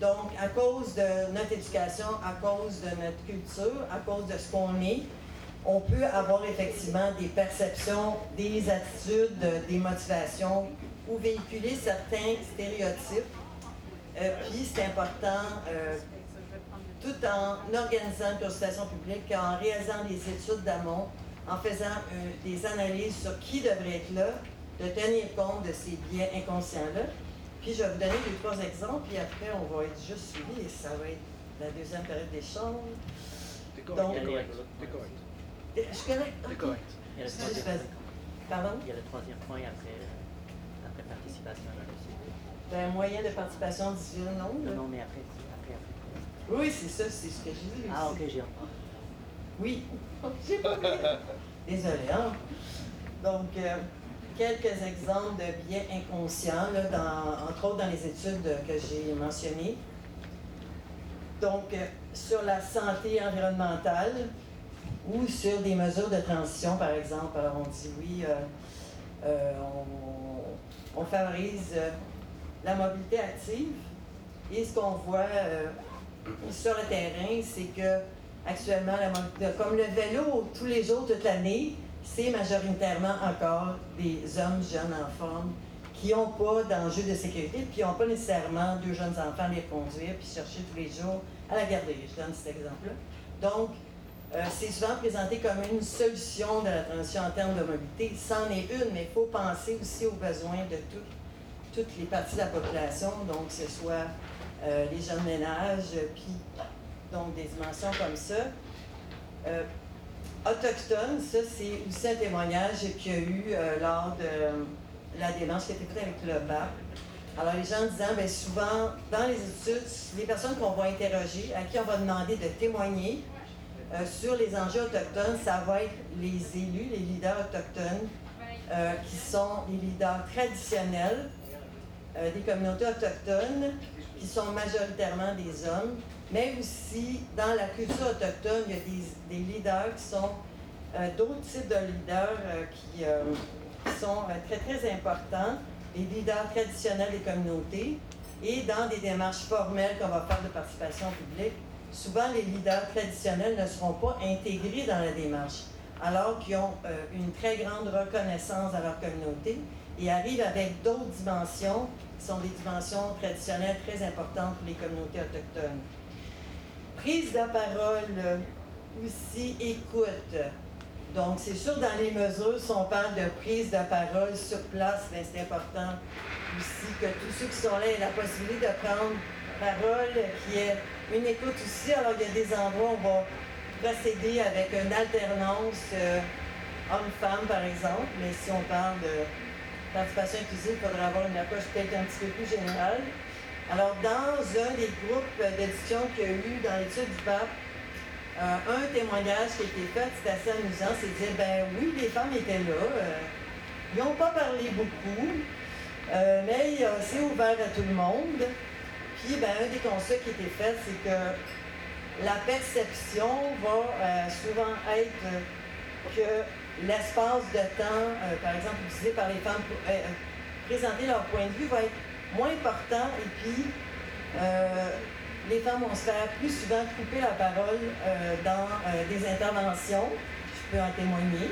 Donc, à cause de notre éducation, à cause de notre culture, à cause de ce qu'on est, on peut avoir effectivement des perceptions, des attitudes, des motivations ou véhiculer certains stéréotypes. Euh, puis c'est important euh, tout en organisant une consultation publique, en réalisant des études d'amont, en faisant des analyses sur qui devrait être là, de tenir compte de ces biens inconscients-là. Puis je vais vous donner deux, trois exemples, puis après on va être juste suivi et ça va être la deuxième période d'échange. C'est correct. Donc, correct. correct. Je suis correct. Correct. Il y a le troisième, Pardon? Il y a le troisième point après, euh, après participation à la Ben, moyen de participation 18, non? Non, non, mais après, oui, c'est ça, c'est ce que j'ai dit. Ah, ok, j'ai entendu. Oui, [LAUGHS] j'ai pas Désolée, hein? Donc, euh, quelques exemples de biais inconscients, là, entre autres dans les études que j'ai mentionnées. Donc, euh, sur la santé environnementale ou sur des mesures de transition, par exemple. Alors, on dit oui, euh, on, on, favorise la mobilité active. Et ce qu'on voit sur le terrain, c'est que actuellement, comme le vélo tous les jours, toute l'année, c'est majoritairement encore des hommes jeunes en forme qui n'ont pas d'enjeu de sécurité, puis qui n'ont pas nécessairement deux jeunes enfants à les conduire, puis chercher tous les jours à la garderie. Je donne cet exemple-là. Donc, euh, c'est souvent présenté comme une solution de la transition en termes de mobilité. C'en est une, mais il faut penser aussi aux besoins de toutes les parties de la population, donc que ce soit euh, les jeunes ménages, puis donc des dimensions comme ça. Euh, autochtone, ça c'est aussi un témoignage qu'il y a eu lors de la démarche qui a été faite avec le BAP. Alors les gens disant, bien souvent, dans les études, les personnes qu'on va interroger, à qui on va demander de témoigner, euh, sur les enjeux autochtones, ça va être les élus, les leaders autochtones, euh, qui sont les leaders traditionnels euh, des communautés autochtones, qui sont majoritairement des hommes, mais aussi dans la culture autochtone, il y a des, leaders qui sont d'autres types de leaders qui, qui, sont très, très importants, les leaders traditionnels des communautés, et dans des démarches formelles qu'on va faire de participation publique, souvent les leaders traditionnels ne seront pas intégrés dans la démarche, alors qu'ils ont euh, une très grande reconnaissance à leur communauté et arrivent avec d'autres dimensions qui sont des dimensions traditionnelles très importantes pour les communautés autochtones. Prise de parole aussi, écoute. Donc, c'est sûr, dans les mesures, si on parle de prise de parole sur place, ben, c'est important aussi que tous ceux qui sont là aient la possibilité de prendre parole, qui est une écoute aussi. Alors, il y a des endroits où on va procéder avec une alternance euh, homme-femme, par exemple, mais si on parle de participation inclusive, il faudra avoir une approche peut-être un petit peu plus générale. Alors, dans un des groupes d'édition qu'il y a eu dans l'étude du pape, euh, un témoignage qui a été fait, c'est assez amusant, c'est de dire, ben oui, les femmes étaient là, euh, ils n'ont pas parlé beaucoup, mais c'est ouvert à tout le monde. Puis, ben, un des constats qui a été fait, c'est que la perception va euh, souvent être que l'espace de temps, euh, par exemple, utilisé par les femmes pour euh, présenter leur point de vue, va être moins important et puis les femmes vont se faire plus souvent couper la parole dans des interventions. Je peux en témoigner.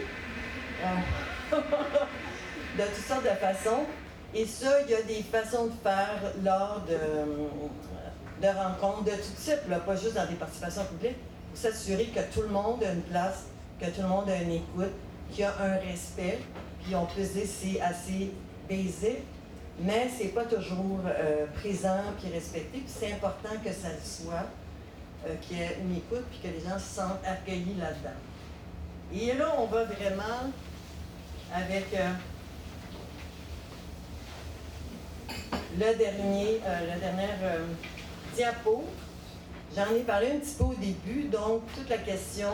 [LAUGHS] de toutes sortes de façons. Et ça, il y a des façons de faire lors de, de rencontres de tout type, pas juste dans des participations publiques, pour s'assurer que tout le monde a une place, que tout le monde a une écoute, qu'il y a un respect, puis on peut se dire c'est assez basique, mais c'est pas toujours euh, présent puis respecté, puis c'est important que ça le soit, euh, qu'il y ait une écoute, puis que les gens se sentent accueillis là-dedans. Et là, on va vraiment avec... Euh, le dernier, la dernière diapo. J'en ai parlé un petit peu au début, donc toute la question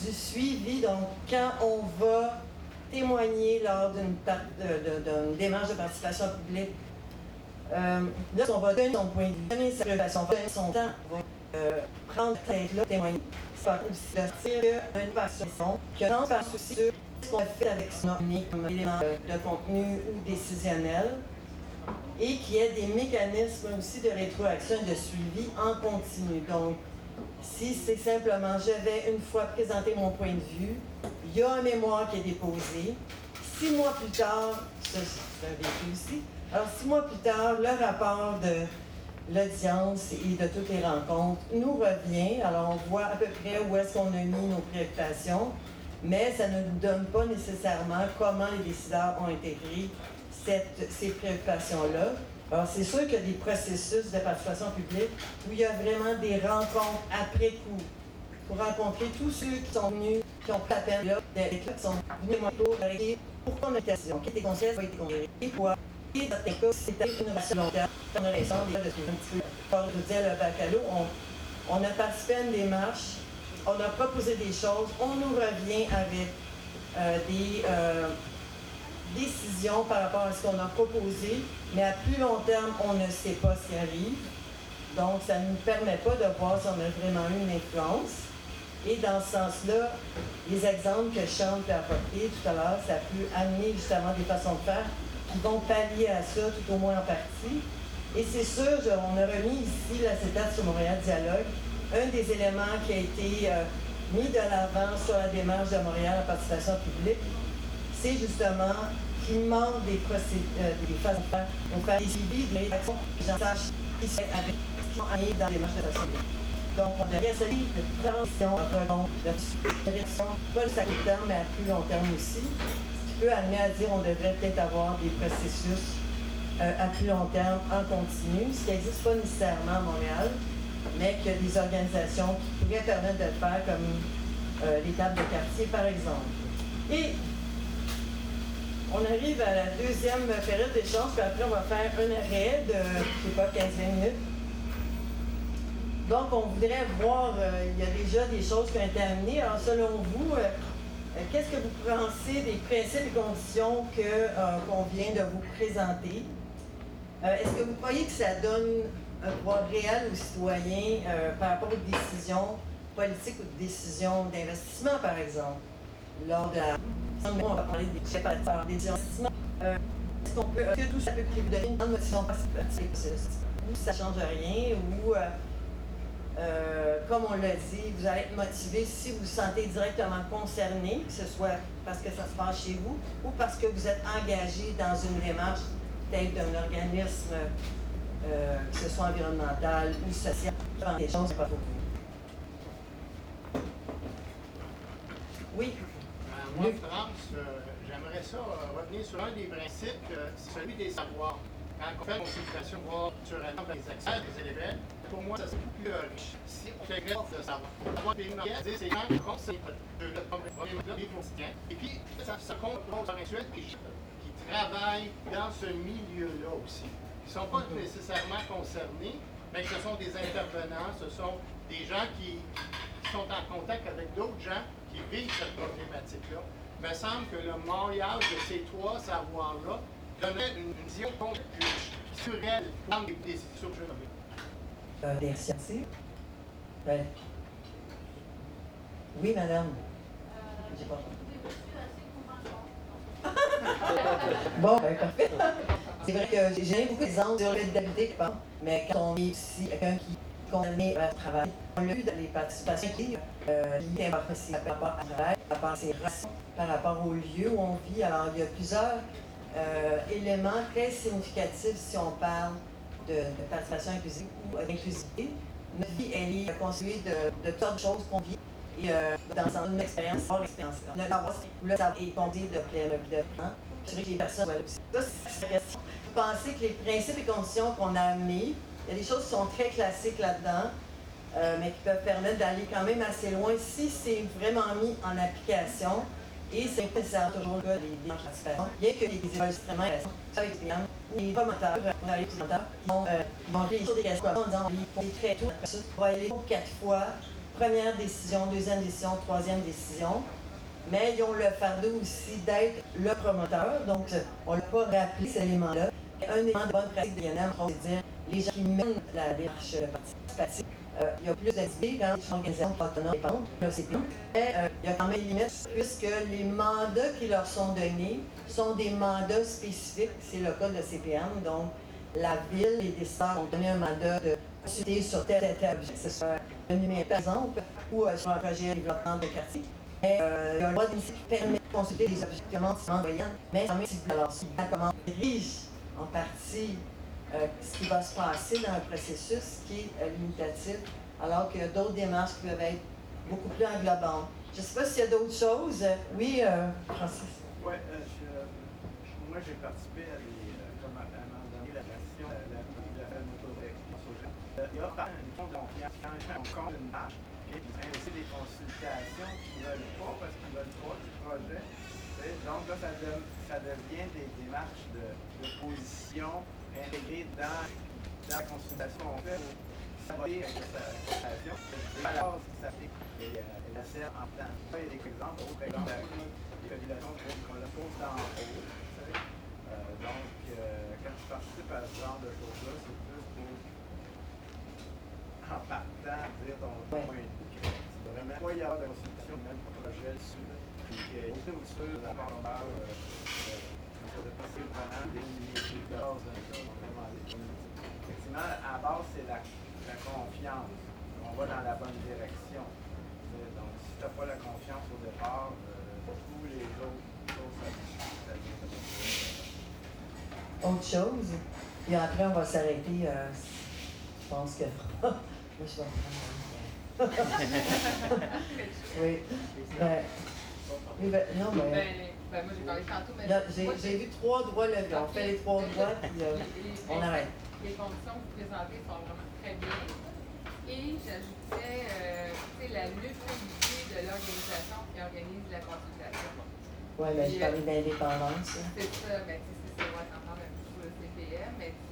du suivi. Donc, quand on va témoigner lors d'une démarche de participation publique, euh, là, on va donner son point de vue, donner sa préoccupation, donner son temps, on va euh, prendre tête là, témoigner. Ça aussi dire qu'une participation, que non, par souci de ce qu'on a fait avec son élément de contenu ou décisionnel, et qu'il y ait des mécanismes aussi de rétroaction et de suivi en continu. Donc, si c'est simplement je vais une fois présenter mon point de vue, il y a un mémoire qui est déposé. Six mois plus tard, ça vécu alors six mois plus tard, le rapport de l'audience et de toutes les rencontres nous revient. Alors on voit à peu près où est-ce qu'on a mis nos préoccupations, mais ça ne nous donne pas nécessairement comment les décideurs ont intégré ces préoccupations-là. Alors, c'est sûr qu'il y a des processus de participation publique où il y a vraiment des rencontres après coup pour rencontrer tous ceux qui sont venus, qui ont pris la d'être là, qui sont venus pour vérifier pourquoi on a été Quels étaient conseils ont été considérés et quoi. Et dans certains cas, c'était une relation terme. On a raison de un petit peu. Je disais, le on, on a participé à une démarche, on a proposé des choses, on nous revient avec euh, des. Euh, décision par rapport à ce qu'on a proposé, mais à plus long terme, on ne sait pas ce qui arrive. Donc, ça ne nous permet pas de voir si on a vraiment eu une influence. Et dans ce sens-là, les exemples que Sean a apportés tout à l'heure, ça peut amener justement des façons de faire qui vont pallier à ça, tout au moins en partie. Et c'est sûr, on a remis ici l'acétate sur Montréal Dialogue, un des éléments qui a été euh, mis de l'avant sur la démarche de Montréal en participation publique, c'est justement qu'il manque des, procédures, des façons de faire, fait des suivis, des actions, les gens sachent qui sont avec, qui sont dans la démarche de façon publique. Donc, on devrait essayer de transition entre donc, de pas le court terme, mais à plus long terme aussi, ce qui peut amener à dire on devrait peut-être avoir des processus euh, à plus long terme en continu, ce qui n'existe pas nécessairement à Montréal, mais qu'il y a des organisations qui pourraient permettre de le faire, comme euh, les tables de quartier, par exemple. Et on arrive à la deuxième période d'échange, puis après, on va faire un arrêt de, je sais pas, 15 minutes donc, on voudrait voir, euh, il y a déjà des choses qui ont été amenées. Alors, selon vous, euh, euh, qu'est-ce que vous pensez des principes et conditions qu'on vient de vous présenter? Est-ce que vous croyez que ça donne un droit réel aux citoyens par rapport aux décisions politiques ou de décisions d'investissement, par exemple? Lors de la... On va parler des des investissements. Est-ce qu'on peut, tout ça peut priver une motivation participative? Ou ça ne change rien, ou euh, comme on l'a dit, vous allez être motivé si vous vous sentez directement concerné, que ce soit parce que ça se passe chez vous ou parce que vous êtes engagé dans une démarche peut-être d'un organisme, euh, que ce soit environnemental ou social, des choses pas pour vous. Oui. Euh, moi, France, j'aimerais ça revenir sur un des principes, celui des savoirs. Quand on fait une consultation, voir naturellement les accès des élèves, pour moi, ça c'est beaucoup plus riche. Si on fait grève de savoir, avoir des c'est c'est quand on conseille quotidiens. Et puis, ça, pour les intellectuels qui, qui travaillent dans ce milieu-là aussi. Ils ne sont pas nécessairement concernés, mais ce sont des intervenants, ce sont des gens qui, qui sont en contact avec d'autres gens qui vivent cette problématique-là. Il me semble que le mariage de ces trois savoirs-là donnerait une, vision plus sur elle dans des décisions que je nommais euh, des Ben. Oui, madame. Pas [LAUGHS] bon, ben, parfait. C'est vrai que j'ai beaucoup d'exemples sur l'identité, mais quand on est ici quelqu'un qui est condamné à travail, vu dans les participations qui euh, liées par rapport à travail, par rapport à ses rations, par rapport au lieu où on vit. Alors, il y a plusieurs euh, éléments très significatifs si on parle de, participation inclusive ou d'inclusivité. Notre vie, elle est constituée de, de toutes choses qu'on vit et euh, dans une expérience, hors expérience. Le savoir, le est fondé de plein de plans. Je dirais que les personnes aussi. Ça, c'est la question. Vous pensez que les principes et conditions qu'on a amenés, il y a des choses qui sont très classiques là-dedans, euh, mais qui peuvent permettre d'aller quand même assez loin si c'est vraiment mis en application. Et c'est pas nécessairement toujours le cas des démarches participation. Bien que les écoles extrêmement intéressantes, ça avec les les promoteurs, on les promoteurs, vont, euh, vont des questions en disant ils très tôt, aller pour quatre fois, première décision, deuxième décision, troisième décision. Mais ils ont le fardeau aussi d'être le promoteur, donc on ne l'a pas rappelé cet élément-là. Un élément de bonne pratique de l'INM, c'est dire les gens qui mènent la démarche participative euh, il y a plus d'idées dans les organisations autonomes dépendantes, là c'est plus. Mais euh, il y a quand même une limite puisque les mandats qui leur sont donnés sont des mandats spécifiques. C'est le cas de CPM. Donc, la ville, les décideurs ont donné un mandat de consulter sur tel et tel objet, que ce soit un numéro par exemple, ou euh, sur un projet de développement de quartier. Euh, il y a un droit d'initiative qui permet de consulter les objectifs moyennes, mais quand même, alors, si comment dirige en partie euh, ce qui va se passer dans un processus qui est euh, limitatif, alors qu'il y a d'autres démarches qui peuvent être beaucoup plus englobantes. Je ne sais pas s'il y a d'autres choses. Oui, euh, Francis. Oui, moi j'ai participé à des, à donné, la question de la Il y a par quand on compte une marche, et puis aussi des consultations qui veulent pas parce qu'ils ne veulent pas du projet. Donc là, ça, ça devient des démarches de, de position intégré dans, dans la consultation qu'on fait pour savoir sa consultation. Et la base, ça fait la sert en temps. Il y a des exemples, d'autres exemples, des populations qu'on la pose en haut. Euh, donc, euh, quand je participe à ce genre de choses-là, c'est plus pour, en partant, dire ton point de vue. C'est vraiment pas y avoir de consultation, même projet dessus. Puis, il y a une ouverture de la part effectivement, à la base, c'est la, la confiance. On va dans la bonne direction. Euh, Donc, si tu n'as pas la confiance au départ, euh, tous les autres choses, ça, ça Autre chose, puis après, on va s'arrêter. euh, je pense que. [LAUGHS] Moi, je vais prendre. [LAUGHS] oui. Ben, oui, ben, non, mais. Ben, ben, moi, j'ai parlé tantôt, mais. J'ai vu trois droits levés. On fait les trois droits, puis euh, [LAUGHS] on arrête. Les conditions que vous présentez sont vraiment très bien. Et j'ajouterais, euh, tu sais, la neutralité de l'organisation qui organise la consultation. Oui, mais je parlais d'indépendance. là. C'est ça, ben, tu sais, c'est ça, ouais, t'en parles un peu le CPM, mais tu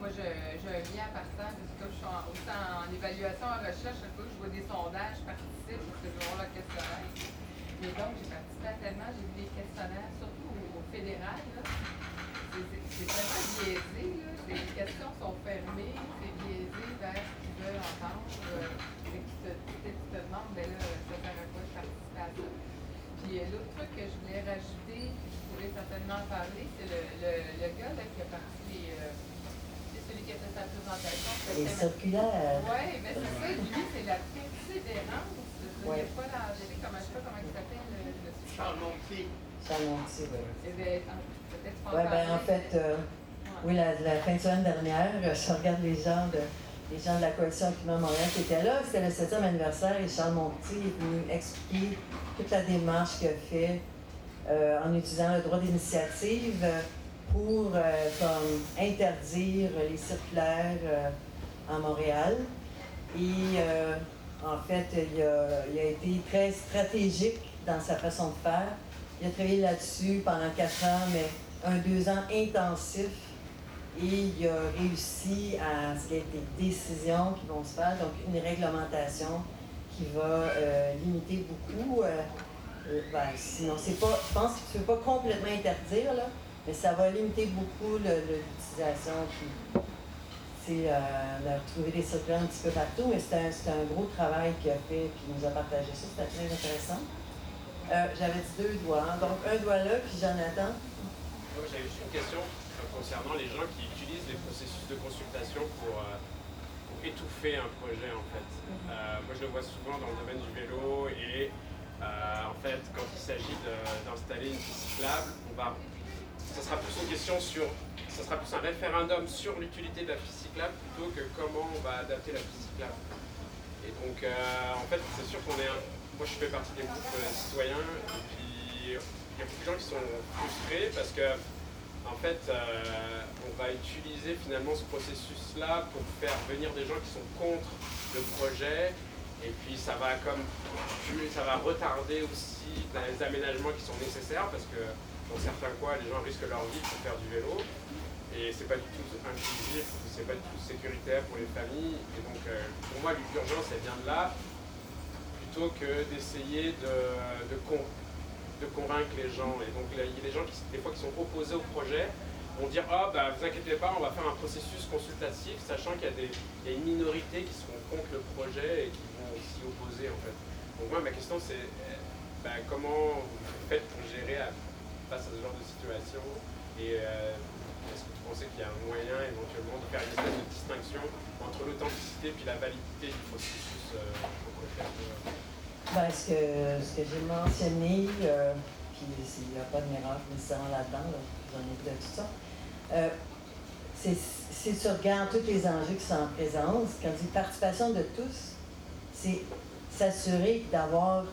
moi, j'ai un lien partant, parce que je suis en, autant en évaluation, en recherche, chaque fois que je vois des sondages, je participe, parce que je vais voir le questionnaire. Donc, j'ai participé à tellement, j'ai vu des questionnaires, surtout au, au fédéral. C'est- tellement biaisé, là. Les questions sont fermées, c'est biaisé vers ce qu'ils veulent entendre. euh, C'est qu'ils te, tu te demandes, ben là, ça sert à quoi de participer à ça? Puis euh, l'autre truc que je voulais rajouter, puis je pourrais certainement en parler, c'est le, le, le gars là, qui a parti les, euh, c'est celui qui a fait sa présentation. Les circulaires. Oui, mais c'est ça, lui, c'est la persévérance. Il Ouais. n'y a pas l'angélique, comment je sais pas comment il s'appelle, le, le Charles Montier. Ça monte, oui. Eh bien, peut-être en Oui, ben en fait, euh, oui, la, la fin de semaine dernière, euh, je regarde les gens de, les gens de la coalition Climat Montréal qui étaient là. C'était le 7e anniversaire et Charles Montier est venu expliquer toute la démarche qu'il a fait euh, en utilisant le droit d'initiative euh, pour euh, comme, interdire les circulaires euh, à Montréal. Et euh, en fait, il a, été très stratégique dans sa façon de faire. Il a travaillé là-dessus pendant quatre ans, mais un deux ans intensif. Et il a réussi à ce qu'il y ait des décisions qui vont se faire, donc une réglementation qui va euh, limiter beaucoup. euh, euh, ben, sinon, c'est pas, je pense que tu ne peux pas complètement interdire, là, mais ça va limiter beaucoup l'utilisation. C'est euh, de trouver des circulaires un petit peu partout, mais c'est un, gros travail qu'il a fait, puis il nous a partagé ça, c'était très intéressant. Euh, J'avais dit deux doigts, hein. donc un doigt là, puis Jonathan. Moi, j'avais juste une question euh, concernant les gens qui utilisent les processus de consultation pour, euh, pour étouffer un projet, en fait. Euh, moi, je le vois souvent dans le domaine du vélo et euh, en fait, quand il s'agit d'installer une piste cyclable, on va, ça sera plus une question sur, ça sera plus un référendum sur l'utilité de la piste cyclable plutôt que comment on va adapter la piste cyclable. Et donc, euh, en fait, c'est sûr qu'on est un- Moi, je fais partie des groupes euh, citoyens, et puis il y a beaucoup de gens qui sont frustrés parce que, en fait, euh, on va utiliser finalement ce processus-là pour faire venir des gens qui sont contre le projet, et puis ça va comme ça va retarder aussi les aménagements qui sont nécessaires parce que dans certains coins, les gens risquent leur vie pour faire du vélo. Et c'est pas du tout inclusif, c'est pas du tout sécuritaire pour les familles. Et donc, euh, pour moi, l'urgence, elle vient de là, plutôt que d'essayer de, de, con- de convaincre les gens. Et donc, il y a des gens qui, des fois, qui sont opposés au projet, vont dire Ah, bah, vous inquiétez pas, on va faire un processus consultatif, sachant qu'il y, a une minorité qui seront contre le projet et qui vont s'y opposer, en fait. Donc, moi, ma question, c'est euh, bah, comment vous faites pour gérer face à ce genre de situation et euh, est-ce que vous pensez qu'il y a un moyen éventuellement de faire une espèce de distinction entre l'authenticité et la validité du processus euh, Ben, ce que, ce que j'ai mentionné, euh, puis il n'y a pas de miracle nécessairement là-dedans, là, j'en ai de tout ça, euh, c'est si tu regardes tous les enjeux qui sont en présence, quand je dis participation de tous, c'est s'assurer d'avoir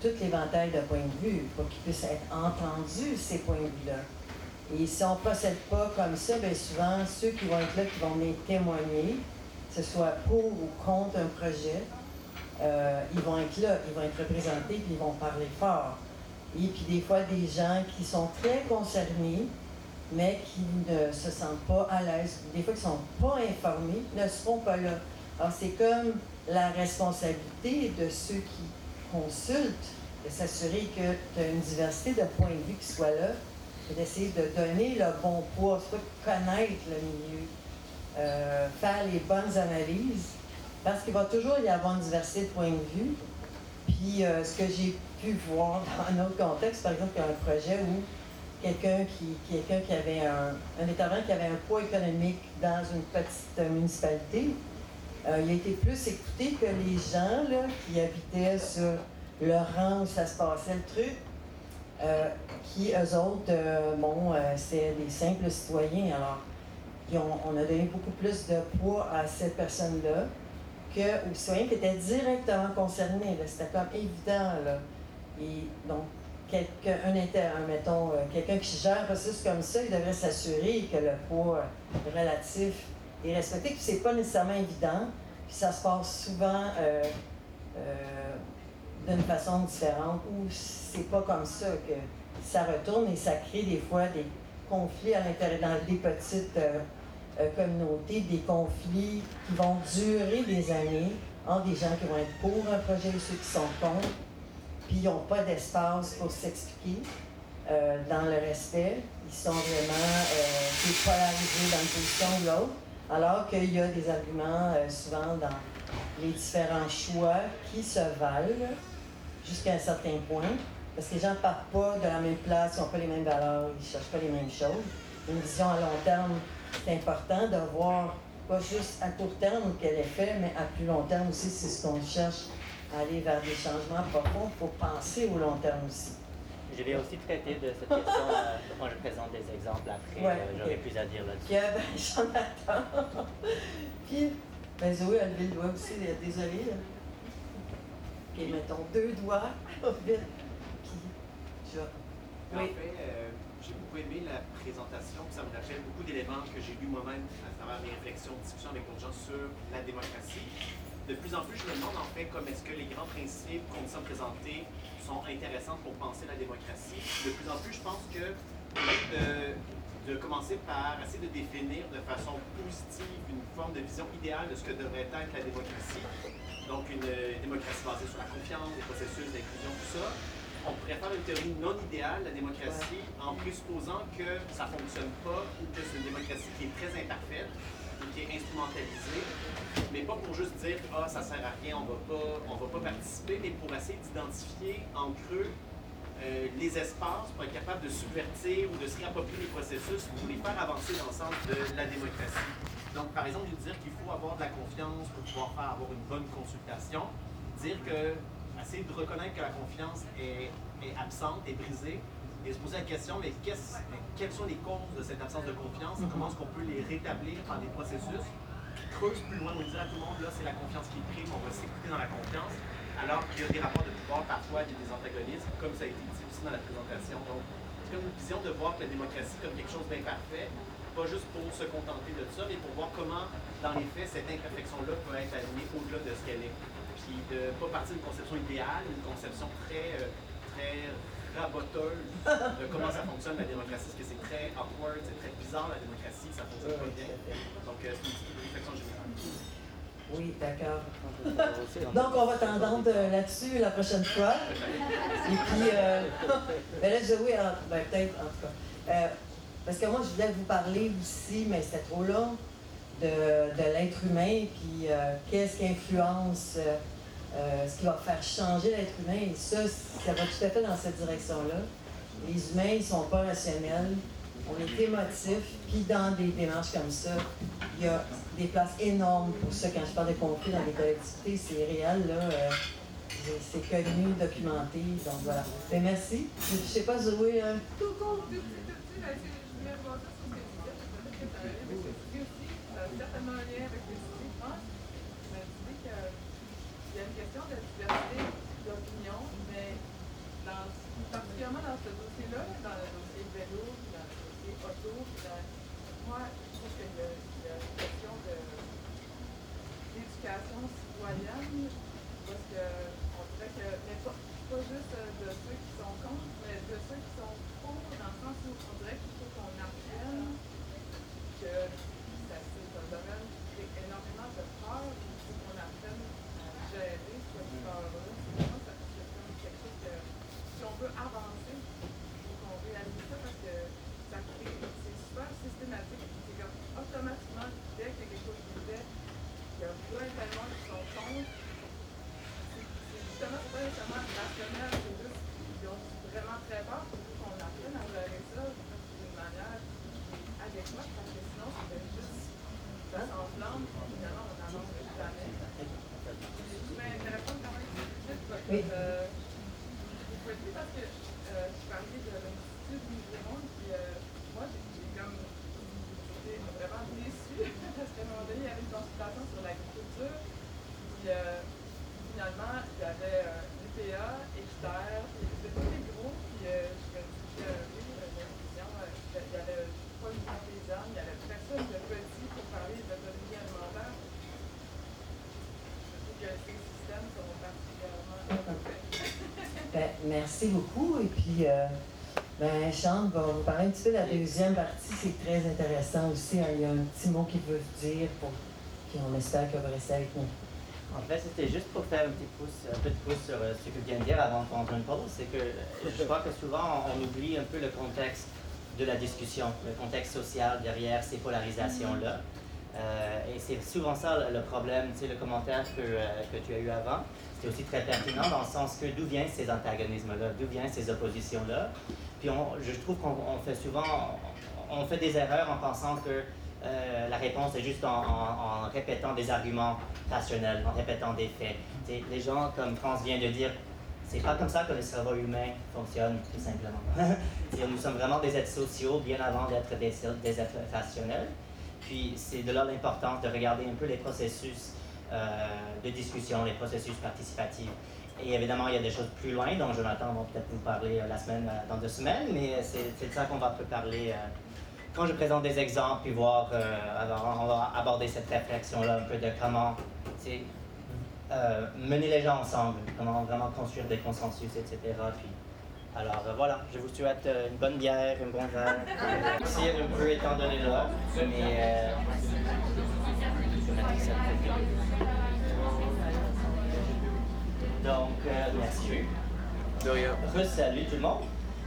tout l'éventail de points de vue pour qu'ils puissent être entendus, ces points de vue-là. Et si on ne procède pas comme ça, bien souvent, ceux qui vont être là, qui vont témoigner, que ce soit pour ou contre un projet, euh, ils vont être là, ils vont être représentés, puis ils vont parler fort. Et puis des fois, des gens qui sont très concernés, mais qui ne se sentent pas à l'aise, des fois qui ne sont pas informés, ne seront pas là. Alors c'est comme la responsabilité de ceux qui consultent, de s'assurer que tu as une diversité de points de vue qui soient là, et d'essayer de donner le bon poids, pas connaître le milieu, euh, faire les bonnes analyses, parce qu'il va toujours y avoir une diversité de points de vue. Puis euh, ce que j'ai pu voir dans un autre contexte, par exemple, il y a un projet où quelqu'un qui, quelqu'un qui avait un, un qui avait un poids économique dans une petite municipalité. Euh, il a été plus écouté que les gens là, qui habitaient sur le rang où ça se passait le truc, euh, qui, eux autres, euh, bon, c'est des simples citoyens. Alors, on a donné beaucoup plus de poids à cette personne-là qu'aux citoyens qui étaient directement concernés. C'était comme évident. Là. Et donc, quelqu'un, un, mettons, quelqu'un qui gère un processus comme ça, il devrait s'assurer que le poids relatif est respecté, que c'est pas nécessairement évident, puis ça se passe souvent euh, euh, d'une façon différente, ou c'est pas comme ça que ça retourne et ça crée des fois des conflits à l'intérieur des petites communautés, des conflits qui vont durer des années entre des gens qui vont être pour un projet et ceux qui sont contre puis ils n'ont pas d'espace pour s'expliquer euh, dans le respect. Ils sont vraiment euh, polarisés dans une position ou l'autre, alors qu'il y a des arguments euh, souvent dans les différents choix qui se valent jusqu'à un certain point, parce que les gens ne partent pas de la même place, ils n'ont pas les mêmes valeurs, ils ne cherchent pas les mêmes choses. Une vision à long terme, c'est important de voir pas juste à court terme quel effet, mais à plus long terme aussi, c'est ce qu'on cherche aller vers des changements profonds, faut penser au long terme aussi. Je vais aussi traiter de cette question euh, quand je présente des exemples après. Euh, j'aurai plus à dire là-dessus. Puis, ben, [LAUGHS] j'en attends. Puis, ben Zoé, elle levé le doigt aussi, désolée. Puis, mettons deux doigts. [LAUGHS] Puis, je... Oui. En fait, euh, j'ai beaucoup aimé la présentation, ça me rappelle beaucoup d'éléments que j'ai lus moi-même à travers mes réflexions, discussions avec d'autres gens sur la démocratie de plus en plus, je me demande en fait comme est-ce que les grands principes qu'on nous sommes présentés sont intéressants pour penser la démocratie. De plus en plus, je pense que de, de commencer par essayer de définir de façon positive une forme de vision idéale de ce que devrait être la démocratie. Donc une démocratie basée sur la confiance, les processus d'inclusion, tout ça. On pourrait faire une théorie non idéale la démocratie en présupposant que ça ne fonctionne pas ou que c'est une démocratie qui est très imparfaite instrumentalisée mais pas pour juste dire ah ça sert à rien, on va pas, on va pas participer, mais pour essayer d'identifier en creux euh, les espaces pour être capable de subvertir ou de se réapproprier les processus pour les faire avancer dans le sens de la démocratie. Donc, par exemple, dire qu'il faut avoir de la confiance pour pouvoir faire avoir une bonne consultation, dire que, essayer de reconnaître que la confiance est, est absente, est brisée, et se poser la question, mais, quelles sont les causes de cette absence de confiance? Et comment est-ce qu'on peut les rétablir par des processus creuse plus loin, on dit à tout le monde, là, c'est la confiance qui prime, on va s'écouter dans la confiance, alors qu'il y a des rapports de pouvoir, parfois, il y a des antagonismes, comme ça a été dit aussi dans la présentation. Donc, c'est comme une vision de voir la démocratie comme quelque chose d'imparfait, pas juste pour se contenter de ça, mais pour voir comment, dans les faits, cette imperfection-là peut être alignée au-delà de ce qu'elle est. Puis de ne pas partir d'une conception idéale, une conception très, euh, très raboteuse de comment ça fonctionne la démocratie, parce que c'est très awkward, c'est très bizarre la démocratie, ça fonctionne pas bien. Donc, euh, c'est une petite réflexion générale. Oui, d'accord. [LAUGHS] Donc, on va t'entendre là-dessus la prochaine fois. Et puis, euh, [LAUGHS] ben là, je oui, ben, peut-être, en tout cas. Euh, parce que moi, je voulais vous parler aussi, mais c'était trop long, de, de l'être humain, puis euh, qu'est-ce qui influence euh, ce qui va faire changer l'être humain. Et ça, ça va tout à fait dans cette direction-là. Les humains, ils ne sont pas rationnels. On est émotifs. Puis dans des démarches comme ça, il y a des places énormes pour ça. Quand je parle de conflits dans les collectivités, c'est réel. Là, euh, c'est connu, documenté. Donc voilà. Mais merci. Je ne sais pas, Zoé. Euh... Tout court, certainement un lien avec les y a une question de diversité d'opinion, mais dans, particulièrement dans ce dossier-là, dans le dossier vélo, dans le dossier auto, dans, moi, je trouve qu'il y, a une question d'éducation citoyenne, parce que on dirait que, mais pas, pas juste de ceux qui sont contre, mais de ceux qui sont pour, dans le sens où on dirait qu'il faut qu'on apprenne que c'est un domaine qui est énormément de peur, il faut qu'on apprenne gérer ce sport-là. C'est vraiment ça, c'est quelque chose que, si on veut avancer, il faut qu'on réalise ça parce que ça crée, c'est super systématique. C'est comme automatiquement, dès qu'il y a quelque chose qui est fait, il y a plein tellement qui sont contre. C'est justement pas nécessairement rationnel, c'est juste qu'ils ont vraiment très peur, il faut qu'on apprenne à gérer ça. enflamme, finalement, on n'avance jamais. Je m'intéresse quand même juste votre. Oui. Euh, vous parce que je parlais de l'Institut du Monde, puis moi, j'ai comme vraiment déçue parce qu'à un moment donné, il y avait une consultation sur l'agriculture, puis euh, finalement, il y avait euh, l'UPA, Équiterre, puis c'était tous les gros, puis euh, je me suis dit, euh, oui, euh, l'Institution, euh, il y avait pas une paysanne, il n'y avait personne de petit pour parler de l'autonomie alimentaire. Je trouve que ces systèmes sont particulièrement imparfaits. Ben, merci beaucoup. Et puis, euh, ben, Chante va vous parler un petit peu de la deuxième partie. C'est très intéressant aussi. hein. Il y a un petit mot qu'il veut dire pour on espère que vous restez avec nous. En fait, c'était juste pour faire un petit pouce, un peu de pouce sur euh, ce que vient de dire avant de prendre une pause. C'est que je crois que souvent on oublie un peu le contexte de la discussion, le contexte social derrière ces polarisations-là. Euh, et c'est souvent ça le- problème, tu le commentaire que, euh, que tu as eu avant. C'était aussi très pertinent dans le sens que d'où viennent ces antagonismes-là, d'où viennent ces oppositions-là. Puis on- je trouve qu'on on fait souvent, on, fait des erreurs en pensant que euh, la réponse est juste en, répétant des arguments rationnels, en répétant des faits. Les gens, comme France vient de dire, c'est pas comme ça que le cerveau humain fonctionne, tout simplement. [LAUGHS] Nous sommes vraiment des êtres sociaux bien avant d'être des êtres rationnels. Puis c'est de là l'importance de regarder un peu les processus euh, de discussion, les processus participatifs. Et évidemment, il y a des choses plus loin dont Jonathan va peut-être vous parler euh, la semaine, euh, dans deux semaines, mais c'est de ça qu'on va parler quand je présente des exemples, puis voir, alors on va aborder cette réflexion-là un peu de comment mener les gens ensemble, comment vraiment construire des consensus, etc. Puis, alors euh, voilà, je vous souhaite euh, une bonne bière, un bon verre. [LAUGHS] Merci un peu étant donné l'heure, mais euh. Donc, merci. De rien. Re-salut tout le monde.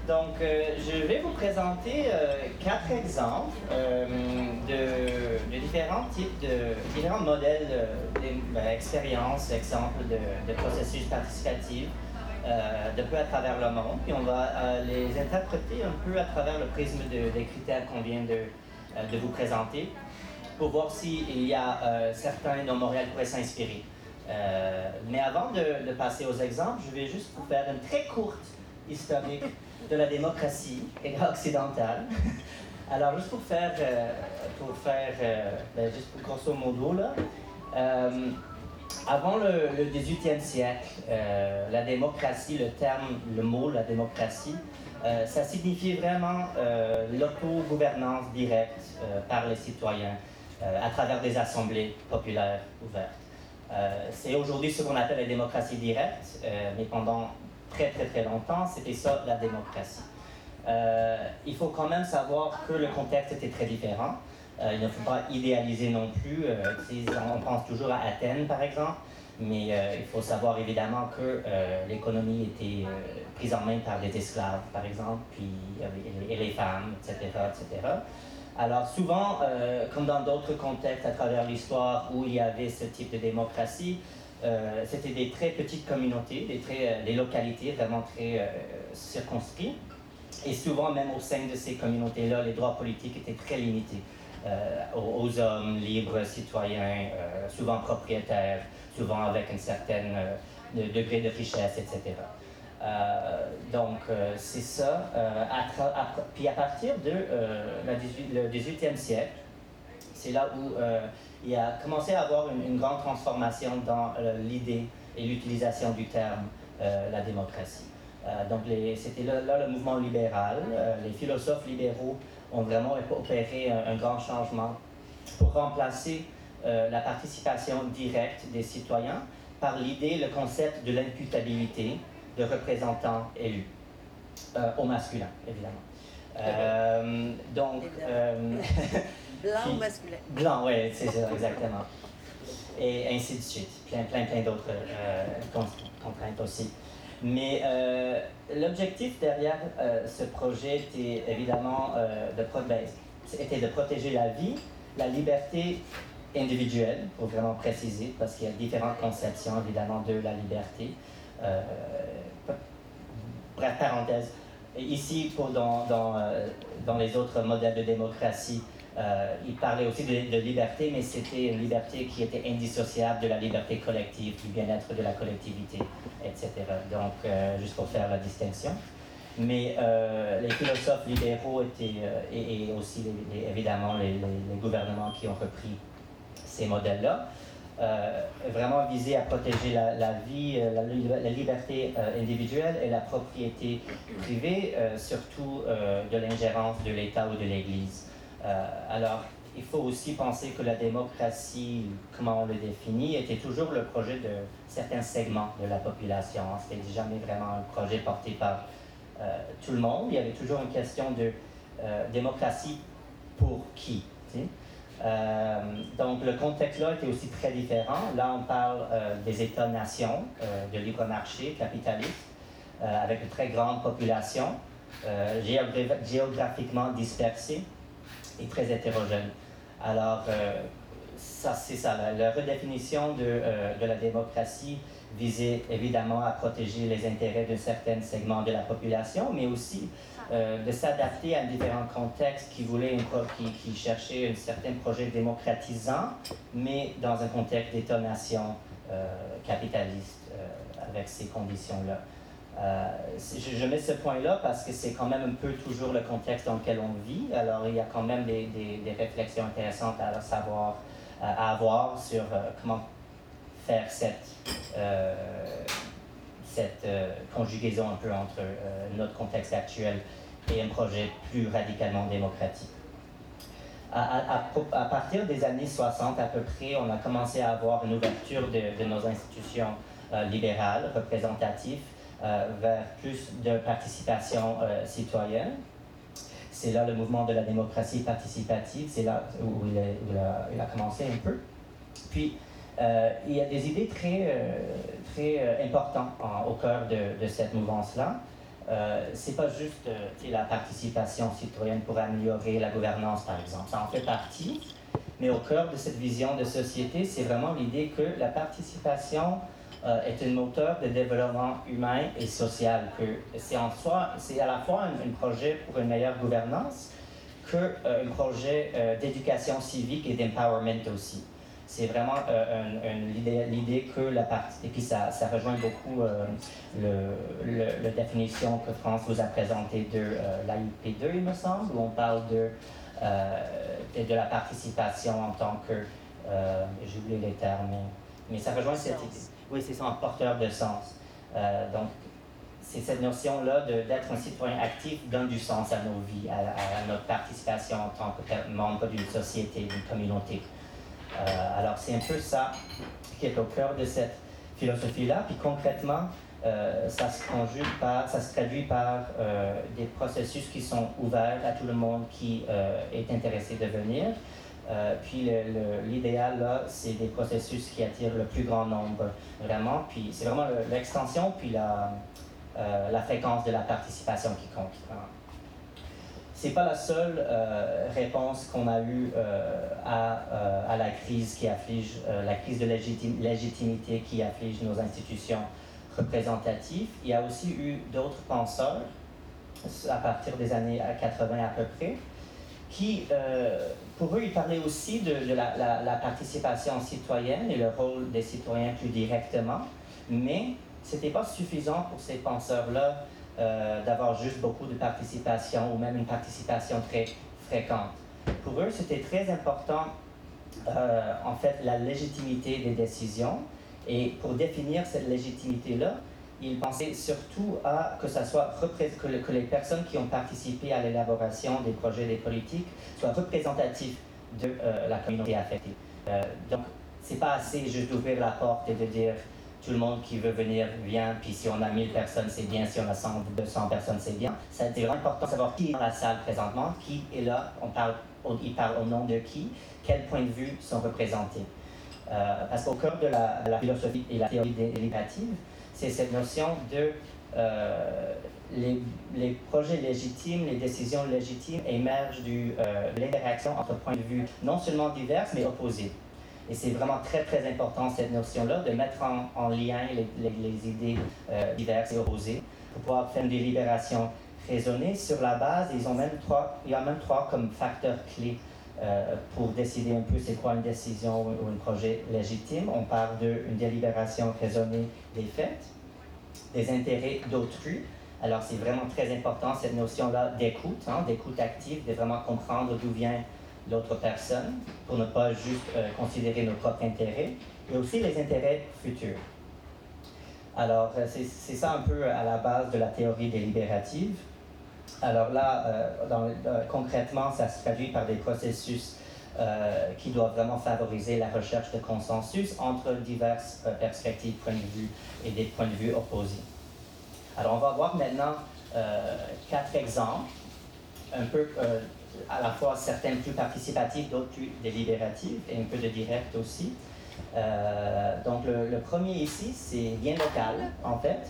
Donc, je vais vous présenter quatre exemples de, de différents types de différents modèles euh, d'expériences, exemples de, de processus participatifs euh, de peu à travers le monde. Puis on va euh, les interpréter un peu à travers le prisme de- des critères qu'on vient de, euh, de vous présenter pour voir s'il y a euh, certains dont Montréal pourrait s'inspirer. Mais avant de, passer aux exemples, je vais juste vous faire une très courte historique de la démocratie [LAUGHS] occidentale. [LAUGHS] Alors, juste pour faire, pour faire ben, juste pour grosso modo, là, avant le, le 18e siècle, euh, la démocratie, le terme, le mot, la démocratie, euh, ça signifiait vraiment euh, l'autogouvernance directe euh, par les citoyens à travers des assemblées populaires ouvertes. C'est aujourd'hui ce qu'on appelle la démocratie directe, mais pendant très très très longtemps, c'était ça la démocratie. Il faut quand même savoir que le contexte était très différent. Euh, il ne faut pas idéaliser non plus. euh, on pense toujours à Athènes, par exemple, mais euh, il faut savoir évidemment que l'économie était prise en main par des esclaves, par exemple, puis et, les femmes, etc., etc. Alors souvent, comme dans d'autres contextes à travers l'histoire où il y avait ce type de démocratie, c'était des très petites communautés, des, localités vraiment très circonscrites. Et souvent, même au sein de ces communautés-là, les droits politiques étaient très limités aux, aux hommes libres, citoyens, euh, souvent propriétaires, souvent avec un certain euh, de- degré de richesse, etc. Euh, donc, euh, c'est ça. Euh, puis à partir de euh, la 18 le 18e siècle, c'est là où euh, il a commencé à avoir une, une grande transformation dans euh, l'idée et l'utilisation du terme euh, la démocratie. Euh, donc, c'était là, le mouvement libéral. Euh, les philosophes libéraux ont vraiment opéré un, un grand changement pour remplacer euh, la participation directe des citoyens par l'idée, le concept de l'imputabilité de représentants élus, euh, au masculin, évidemment. Euh, donc, Blanc Puis- ou [LAUGHS] masculin? Blanc, oui, c'est ça, exactement. Et ainsi de suite. Plein, plein, plein d'autres con- contraintes aussi. Mais euh, l'objectif derrière euh, ce projet était évidemment euh, de, ben, était de protéger la vie, la liberté individuelle, pour vraiment préciser, parce qu'il y a différentes conceptions évidemment de la liberté. Euh, bref, parenthèse. Et ici, pour dans, dans, euh, dans les autres modèles de démocratie, Euh, il parlait aussi de, liberté, mais c'était une liberté qui était indissociable de la liberté collective, du bien-être de la collectivité, etc. Donc, euh, juste pour faire la distinction. Mais euh, les philosophes libéraux étaient, et, aussi évidemment les, gouvernements qui ont repris ces modèles-là, vraiment visés à protéger la, vie, la, la liberté individuelle et la propriété privée, surtout de l'ingérence de l'État ou de l'Église. Euh, alors, il faut aussi penser que la démocratie, comment on le définit, était toujours le projet de certains segments de la population. C'était jamais vraiment un projet porté par euh, tout le monde. Il y avait toujours une question de euh, démocratie pour qui. donc le contexte là était aussi très différent. Là, on parle des États-nations de libre marché capitaliste, avec une très grande population, géographiquement dispersée très hétérogène. Alors, euh, ça, c'est ça. La, redéfinition de, euh, de, la démocratie visait évidemment à protéger les intérêts de certains segments de la population, mais aussi euh, de s'adapter à différents contextes qui voulaient, qui, qui cherchaient un certain projet démocratisant, mais dans un contexte d'étonnation capitaliste avec ces conditions-là. Euh, je, mets ce point-là parce que c'est quand même un peu toujours le contexte dans lequel on vit. Alors, il y a quand même des, réflexions intéressantes à savoir, euh, à avoir sur euh, comment faire cette, conjugaison un peu entre notre contexte actuel et un projet plus radicalement démocratique. À, partir des années 60 à peu près, on a commencé à avoir une ouverture de, nos institutions libérales, représentatives, vers plus de participation euh, citoyenne. C'est là le mouvement de la démocratie participative, c'est là où il, a, commencé un peu. Puis, euh, il y a des idées très, très importantes au cœur de, cette mouvance-là. Euh, c'est pas juste la participation citoyenne pour améliorer la gouvernance, par exemple. Ça en fait partie. Mais au cœur de cette vision de société, c'est vraiment l'idée que la participation euh, est un moteur de développement humain et social. C'est en soi, c'est à la fois un, projet pour une meilleure gouvernance que euh, projet euh, d'éducation civique et d'empowerment aussi. C'est vraiment l'idée que la partie, et puis ça, ça rejoint beaucoup le, la définition que France vous a présentée de l'AIP2, il me semble, où on parle de, de, la participation en tant que, j'ai oublié les termes, mais, ça rejoint cette idée. Oui, c'est ça, un porteur de sens. Euh, donc, c'est cette notion-là d'être un citoyen actif donne du sens à nos vies, à, notre participation en tant que membre d'une société, d'une communauté. Euh, alors, c'est un peu ça qui est au cœur de cette philosophie-là. Puis concrètement, euh, ça se traduit par des processus qui sont ouverts à tout le monde qui est intéressé de venir. Euh, puis l'idéal, là, c'est des processus qui attirent le plus grand nombre, vraiment. Puis c'est vraiment l'extension, puis la, euh, la fréquence de la participation qui compte. C'est pas la seule euh, réponse qu'on a eue à, à, la crise qui afflige, la crise de légitimité qui afflige nos institutions représentatives. Il y a aussi eu d'autres penseurs à partir des années 80 à peu près, qui pour eux, ils parlaient aussi de, la, participation citoyenne et le rôle des citoyens plus directement, mais ce n'était pas suffisant pour ces penseurs-là euh, d'avoir juste beaucoup de participation ou même une participation très fréquente. Pour eux, c'était très important, euh, en fait, la légitimité des décisions. Et pour définir cette légitimité-là, ils pensaient surtout à que, ça soit que, les personnes qui ont participé à l'élaboration des projets des politiques soient représentatifs de euh, la communauté affectée. Euh, donc, c'est pas assez juste d'ouvrir la porte et de dire tout le monde qui veut venir vient, puis si on a 1000 personnes, c'est bien, si on a 100 ou 200 personnes, c'est bien. C'est vraiment important de savoir qui est dans la salle présentement, qui est là, on parle, il parle au nom de qui, quels points de vue sont représentés. Euh, parce qu'au cœur de la, la, philosophie et la théorie délibérative, c'est cette notion de euh, les, projets légitimes, les décisions légitimes émergent euh, de l'interaction entre points de vue non seulement divers, mais opposés. Et c'est vraiment très, très important, cette notion-là, de mettre en, lien les, les, idées euh, diverses et opposées pour pouvoir faire une délibération raisonnée sur la base, ils ont même trois, il y a même trois comme facteurs clés euh, pour décider un peu c'est quoi une décision ou un projet légitime. On parle d'une délibération raisonnée des faits, des intérêts d'autrui. Alors c'est vraiment très important cette notion-là d'écoute, hein, d'écoute active, de vraiment comprendre d'où vient l'autre personne pour ne pas juste euh, considérer nos propres intérêts, et aussi les intérêts futurs. Alors euh, c'est ça un peu à la base de la théorie délibérative. Alors là, euh, concrètement, ça se traduit par des processus qui doivent vraiment favoriser la recherche de consensus entre diverses perspectives, points de vue et des points de vue opposés. Alors on va voir maintenant quatre exemples, un peu à la fois certaines plus participatives, d'autres plus délibératives, et un peu de direct aussi. Euh, donc le, premier ici, c'est bien local, en fait.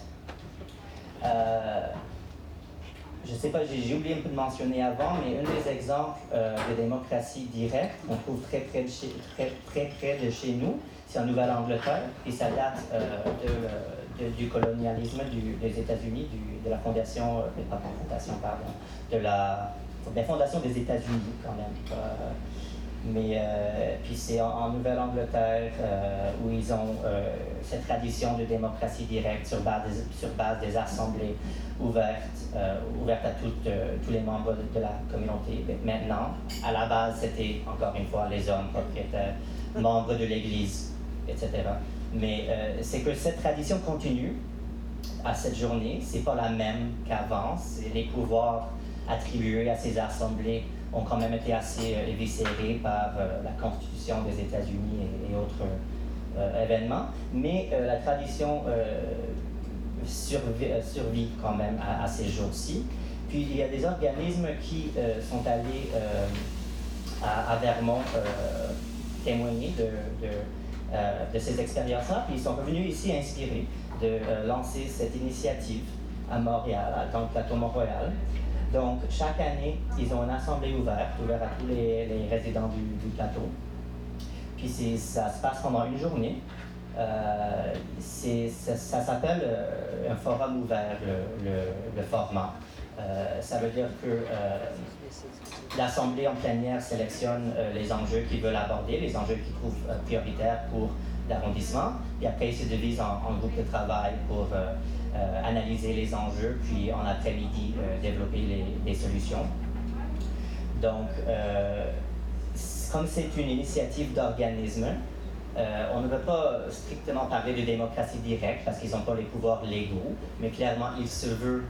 Euh, je ne sais pas, j'ai oublié un peu de mentionner avant, mais un des exemples euh, de démocratie directe qu'on trouve très près de chez, très, très près de chez nous, c'est en Nouvelle-Angleterre, et ça date de, du colonialisme des États-Unis, de la fondation, pas fondation, pardon, de la fondation des États-Unis quand même. Euh, mais euh, puis c'est en, Nouvelle-Angleterre euh, où ils ont cette tradition de démocratie directe sur base des, sur base des assemblées ouvertes, ouvertes à toutes, tous les membres de, la communauté. Maintenant, à la base, c'était encore une fois les hommes propriétaires, membres de l'Église, etc. Mais c'est que cette tradition continue à cette journée. C'est pas la même qu'avant. Les pouvoirs attribués à ces assemblées ont quand même été assez euh, éviscérés par euh, la Constitution des États-Unis et, autres euh, événements. Mais la tradition survit, quand même à, ces jours-ci. Puis il y a des organismes qui sont allés à, Vermont témoigner de, ces expériences-là, puis ils sont revenus ici inspirés de lancer cette initiative à Montréal, dans le plateau Mont-Royal, donc, chaque année, ils ont une assemblée ouverte, ouverte à tous les, résidents du, plateau. Puis ça se passe pendant une journée. Euh, ça, s'appelle euh, un forum ouvert, le, format. Euh, ça veut dire que l'Assemblée en plénière sélectionne les enjeux qu'ils veulent aborder, les enjeux qu'ils trouvent prioritaires pour l'arrondissement, et après ils se divisent en, en groupes de travail pour euh, analyser les enjeux, puis en après-midi euh, développer les, solutions. Donc, euh, comme c'est une initiative d'organisme, on ne veut pas strictement parler de démocratie directe parce qu'ils n'ont pas les pouvoirs légaux, mais clairement, ils se veulent,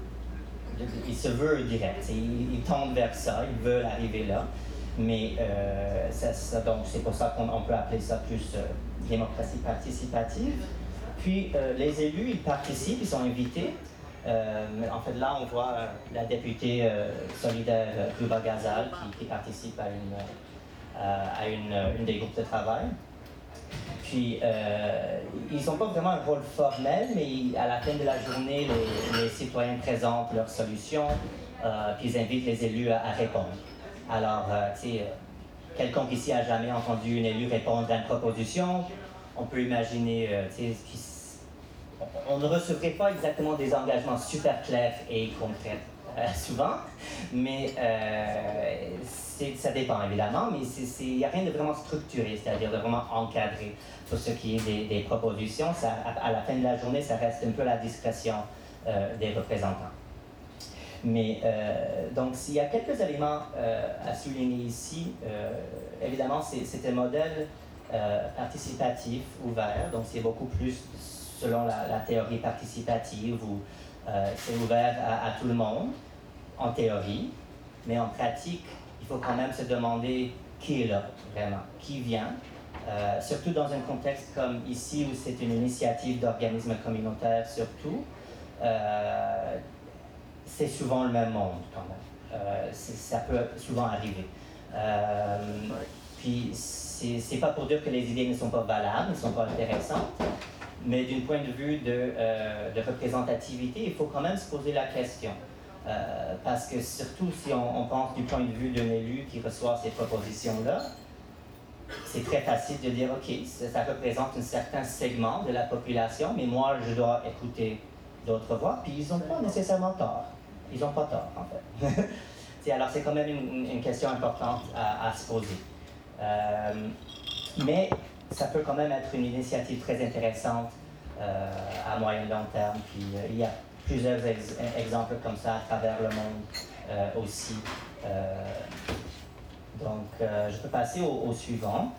ils se veulent direct. Ils, ils, tendent vers ça, ils veulent arriver là. Mais donc c'est pour ça qu'on peut appeler ça plus démocratie participative. Puis euh, les élus, ils participent, ils sont invités. Euh, en fait, là, on voit euh, la députée solidaire Ruba Gazal qui, participe à, une, à une, des groupes de travail. Puis, ils n'ont pas vraiment un rôle formel, mais à la fin de la journée, les, citoyens présentent leurs solutions, puis ils invitent les élus à, répondre. Alors, tu sais, quelqu'un ici a jamais entendu un élu répondre à une proposition, on peut imaginer, sais, on ne recevrait pas exactement des engagements super clairs et concrets euh, [LAUGHS] souvent, mais euh, ça dépend évidemment, mais il n'y a rien de vraiment structuré, c'est-à-dire de vraiment encadré pour ce qui est des, propositions. à, la fin de la journée, ça reste un peu la discrétion euh, des représentants. Mais donc, s'il y a quelques éléments à souligner ici, évidemment, c'est un modèle participatif, ouvert, donc c'est beaucoup plus selon la, théorie participative où euh, c'est ouvert à, tout le monde, en théorie, mais en pratique, il faut quand même se demander qui est là, vraiment, qui vient, euh, surtout dans un contexte comme ici où c'est une initiative d'organismes communautaires surtout, euh, c'est souvent le même monde quand même. ça peut souvent arriver. puis c'est pas pour dire que les idées ne sont pas valables, ne sont pas intéressantes, mais d'un point de vue de, euh, de, représentativité, il faut quand même se poser la question. Euh, parce que surtout si on, pense du point de vue d'un élu qui reçoit ces propositions-là, c'est très facile de dire, OK, ça, représente un certain segment de la population, mais moi, je dois écouter d'autres voix, puis ils n'ont pas nécessairement tort. Ils n'ont pas tort, en fait. [LAUGHS] alors, c'est quand même une, une question importante à, à se poser. mais ça peut quand même être une initiative très intéressante à moyen et long terme. Puis il y a plusieurs exemples comme ça à travers le monde aussi. donc, je peux passer au suivant.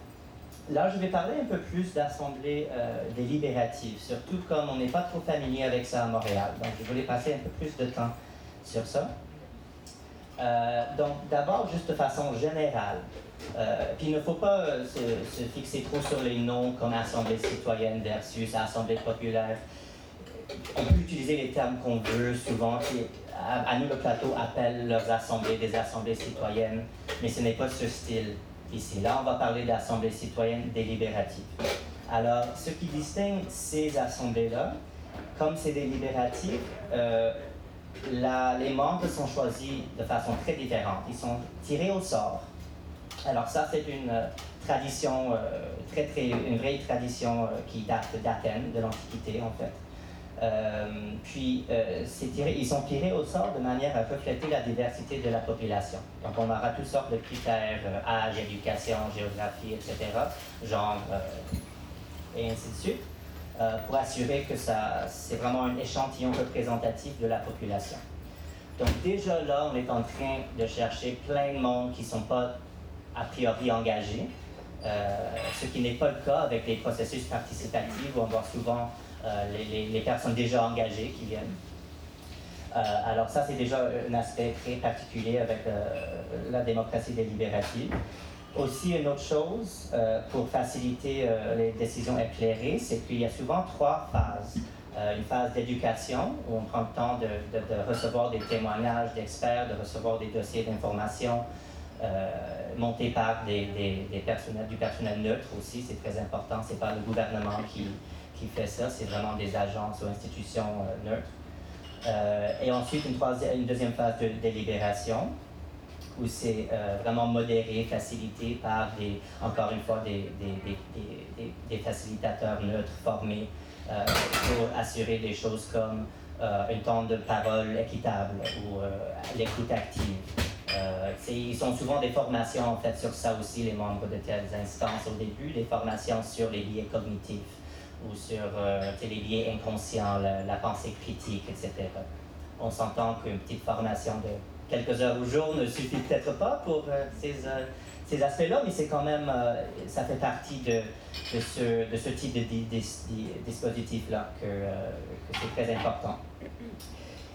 Là, je vais parler un peu plus d'assemblée euh, délibérative, surtout comme on n'est pas trop familier avec ça à Montréal. Donc, je voulais passer un peu plus de temps sur ça. Euh, donc, d'abord, juste de façon générale, euh, puis il ne faut pas se, fixer trop sur les noms comme Assemblée citoyenne versus Assemblée populaire. On peut utiliser les termes qu'on veut, souvent. À, nous, le plateau appelle leurs assemblées des assemblées citoyennes, mais ce n'est pas ce style ici. Là, on va parler d'assemblée citoyenne délibérative. Alors, ce qui distingue ces assemblées-là, comme c'est délibératif, euh, les membres sont choisis de façon très différente. Ils sont tirés au sort. Alors ça, c'est une euh, tradition, euh, très, très, une vraie tradition qui date d'Athènes, de l'Antiquité en fait. Euh, puis, euh, ils sont tirés au sort de manière à refléter la diversité de la population. Donc, on aura toutes sortes de critères, euh, âge, éducation, géographie, etc., genre, et ainsi de suite, pour assurer que ça, c'est vraiment un échantillon représentatif de la population. Donc, déjà là, on est en train de chercher plein de monde qui ne sont pas a priori engagés, ce qui n'est pas le cas avec les processus participatifs où on voit souvent euh, les, personnes déjà engagées qui viennent. Euh, alors ça, c'est déjà un aspect très particulier avec euh, la démocratie délibérative. Aussi, une autre chose pour faciliter les décisions éclairées, c'est qu'il y a souvent trois phases. une phase d'éducation, où on prend le temps de, de, recevoir des témoignages d'experts, de recevoir des dossiers d'information par des, des personnels, du personnel neutre aussi, c'est très important, c'est pas le gouvernement qui, qui fait ça, c'est vraiment des agences ou institutions euh, neutres. Euh, et ensuite, une, troisième, deuxième phase de délibération, où c'est euh, vraiment modéré, facilité par, encore une fois, des, des, facilitateurs neutres formés pour assurer des choses comme un temps de parole équitable ou l'écoute active. Ils sont souvent des formations en fait sur ça aussi, les membres de telles instances au début, des formations sur les biais cognitifs ou sur euh, les biais inconscients, la, pensée critique, etc. On s'entend qu'une petite formation de quelques heures au jour ne suffit peut-être pas pour euh, ces, euh, ces aspects-là, mais c'est quand même, ça fait partie de, ce, de ce type de, dispositif-là que c'est très important.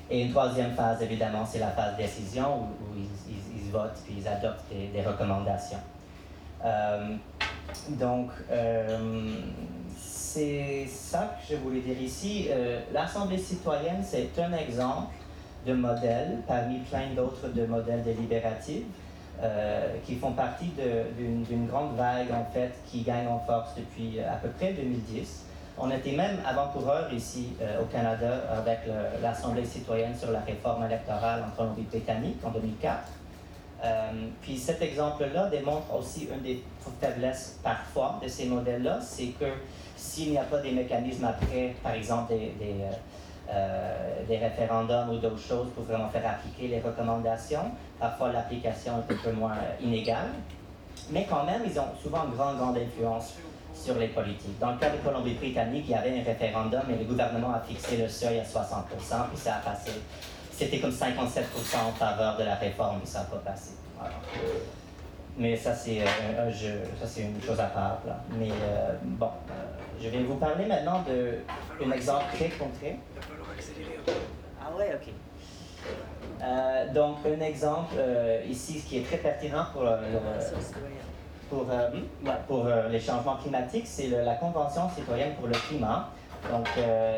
Et une troisième phase, évidemment, c'est la phase décision où, ils, votent puis ils adoptent des, recommandations. donc, c'est ça que je voulais dire ici. Euh, L'Assemblée citoyenne, c'est un exemple de modèle parmi plein d'autres de modèles délibératifs euh, qui font partie d'une grande vague en fait qui gagne en force depuis à peu près 2010. On était même avant-coureur ici euh, au Canada avec l'Assemblée citoyenne sur la réforme électorale en Colombie-Britannique en 2004. puis cet exemple-là démontre aussi une des faiblesses parfois de ces modèles-là, c'est que s'il n'y a pas des mécanismes après, par exemple euh, euh, des référendums ou d'autres choses pour vraiment faire appliquer les recommandations, parfois l'application est un peu moins inégale, mais quand même, ils ont souvent une grande influence sur les politiques. Dans le cas de Colombie-Britannique, il y avait un référendum et le gouvernement a fixé le seuil à 60% puis ça a passé. C'était comme 57 en faveur de la réforme, puis ça n'a pas passé. Mais ça, c'est euh, une chose à part. Là. Mais euh, bon, euh, je vais vous parler maintenant d'un exemple très concret. Ah ouais, ok. donc, un exemple ici qui est très pertinent pour, pour, hmm? pour les changements climatiques, c'est la Convention citoyenne pour le climat. Donc,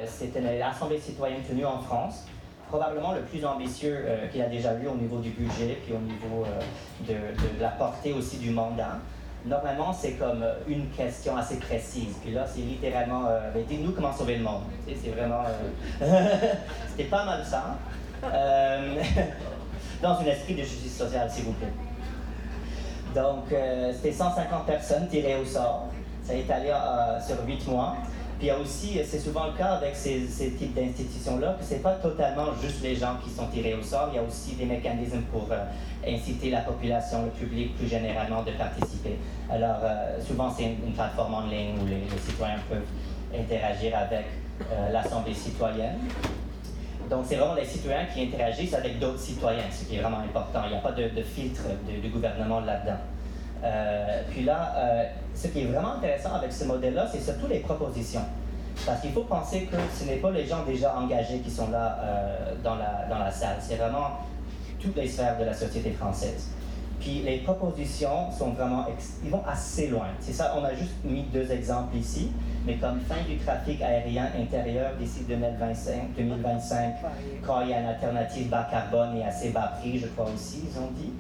c'est une assemblée citoyenne tenue en France probablement le plus ambitieux euh, qu'il a déjà eu au niveau du budget, puis au niveau euh, de, la portée aussi du mandat. Normalement, c'est comme euh, une question assez précise. Puis là, c'est littéralement, ben, dites-nous comment sauver le monde. c'est vraiment... [LAUGHS] C'était pas mal ça. [LAUGHS] dans un esprit de justice sociale, s'il vous plaît. Donc, c'était 150 personnes tirées au sort. Ça est allé sur 8 mois. Puis il y a aussi, c'est souvent le cas avec ces, types d'institutions-là, que ce n'est pas totalement juste les gens qui sont tirés au sort, il y a aussi des mécanismes pour euh, inciter la population, le public plus généralement de participer. Alors euh, souvent c'est une, plateforme en ligne où les, citoyens peuvent interagir avec euh, l'Assemblée citoyenne. Donc, c'est vraiment les citoyens qui interagissent avec d'autres citoyens, ce qui est vraiment important. Il n'y a pas de, filtre de, de, gouvernement là-dedans. Euh, puis là, euh, ce qui est vraiment intéressant avec ce modèle-là, c'est surtout les propositions. Parce qu'il faut penser que ce n'est pas les gens déjà engagés qui sont là euh, dans, la, dans la salle, c'est vraiment toutes les sphères de la société française. Puis les propositions sont vraiment, ils vont assez loin. C'est ça, on a juste mis deux exemples ici, mais comme fin du trafic aérien intérieur d'ici 2025, 2025, quand il y a une alternative bas carbone et assez bas prix, je crois aussi, ils ont dit.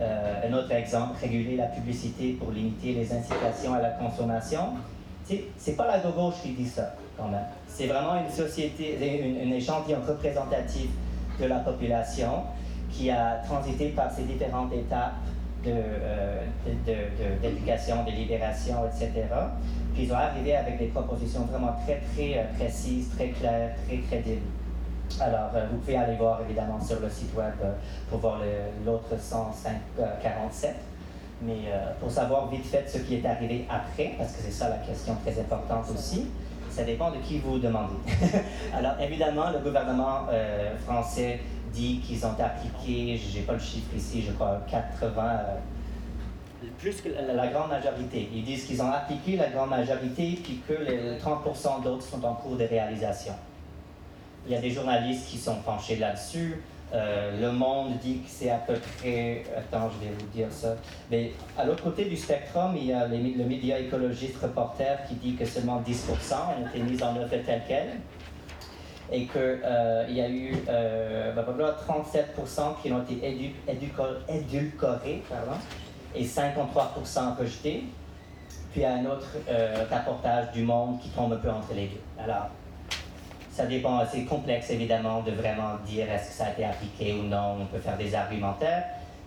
Euh, un autre exemple, réguler la publicité pour limiter les incitations à la consommation. C'est pas la gauche qui dit ça, quand même. C'est vraiment une société, une échantillon représentatif de la population qui a transité par ces différentes étapes d'éducation, de, de, de, de, libération, etc. Puis ils ont arrivé avec des propositions vraiment très, très euh, précises, très claires, très crédibles. Alors, euh, vous pouvez aller voir évidemment sur le site web euh, pour voir l'autre 147. Mais euh, pour savoir vite fait ce qui est arrivé après, parce que c'est ça la question très importante aussi, ça dépend de qui vous demandez. [LAUGHS] Alors, évidemment, le gouvernement euh, français dit qu'ils ont appliqué, je n'ai pas le chiffre ici, je crois 80, euh, plus que la, la, grande majorité. Ils disent qu'ils ont appliqué la grande majorité, puis que les 30% d'autres sont en cours de réalisation. Il y a des journalistes qui sont penchés là-dessus. Euh, le Monde dit que c'est à peu près. Attends, je vais vous dire ça. Mais à l'autre côté du spectrum, il y a les, le média écologiste reporter qui dit que seulement 10% ont été mis en œuvre tel quel. Et qu'il euh, y a eu euh, 37% qui ont été édu édulcorés et 53% rejetés. Puis il y a un autre euh, rapportage du Monde qui tombe un peu entre les deux. Alors, ça dépend, c'est complexe évidemment de vraiment dire est-ce que ça a été appliqué ou non, on peut faire des argumentaires.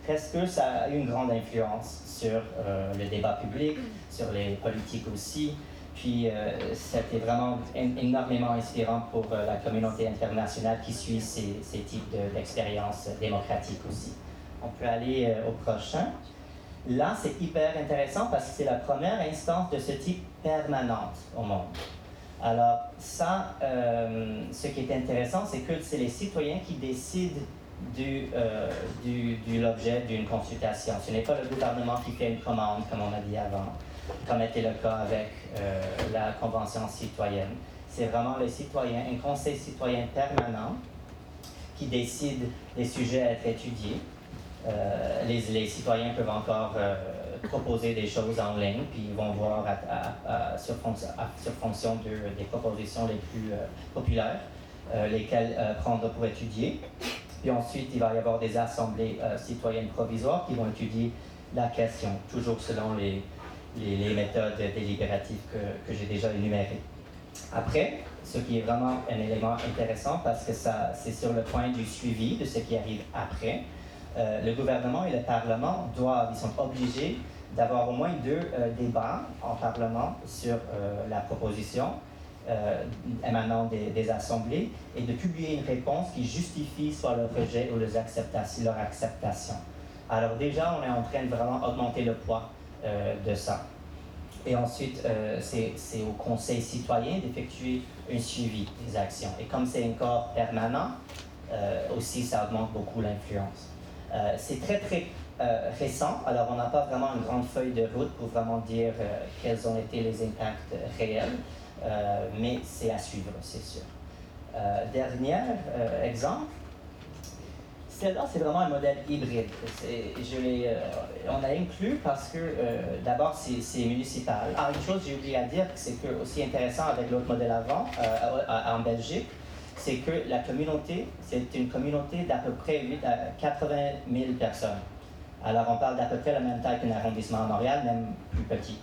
Est-ce que ça a une grande influence sur euh, le débat public, sur les politiques aussi? Puis euh, c'était vraiment énormément inspirant pour euh, la communauté internationale qui suit ces, types d'expériences démocratiques aussi. On peut aller euh, au prochain. Là, c'est hyper intéressant parce que c'est la première instance de ce type permanente au monde. Alors ça, euh, ce qui est intéressant, c'est que c'est les citoyens qui décident du, euh, du, du l'objet d'une consultation. Ce n'est pas le gouvernement qui fait une commande, comme on a dit avant, comme était le cas avec euh, la Convention citoyenne. C'est vraiment les citoyens, un conseil citoyen permanent qui décide des sujets à être étudiés. Euh, les, les, citoyens peuvent encore proposer des choses en ligne, puis ils vont voir à, sur, fonction de, des propositions les plus euh, populaires, euh, lesquelles euh, prendre pour étudier. Puis ensuite, il va y avoir des assemblées citoyennes provisoires qui vont étudier la question, toujours selon les, les, méthodes délibératives que, j'ai déjà énumérées. Après, ce qui est vraiment un élément intéressant parce que ça, c'est sur le point du suivi de ce qui arrive après. Euh, le gouvernement et le Parlement doivent, ils sont obligés d'avoir au moins deux euh, débats en Parlement sur euh, la proposition émanant des, assemblées et de publier une réponse qui justifie soit le rejet ou leur. Leur acceptation. Alors déjà, on est en train de vraiment augmenter le poids de ça. Et ensuite, c'est au Conseil citoyen d'effectuer un suivi des actions. Et comme c'est un corps permanent, aussi, ça augmente beaucoup l'influence. Euh, c'est très très euh, récent, alors on n'a pas vraiment une grande feuille de route pour vraiment dire euh, quels ont été les impacts réels, mais c'est à suivre, c'est sûr. dernier exemple, c'est vraiment un modèle hybride. Je on a inclus parce que d'abord, c'est municipal. Une chose j'ai oublié à dire, c'est que aussi intéressant avec l'autre modèle avant, en Belgique, c'est que la communauté, c'est une communauté d'à peu près 8 à 80 000 personnes. Alors, on parle d'à peu près la même taille qu'un arrondissement à Montréal, même plus petit.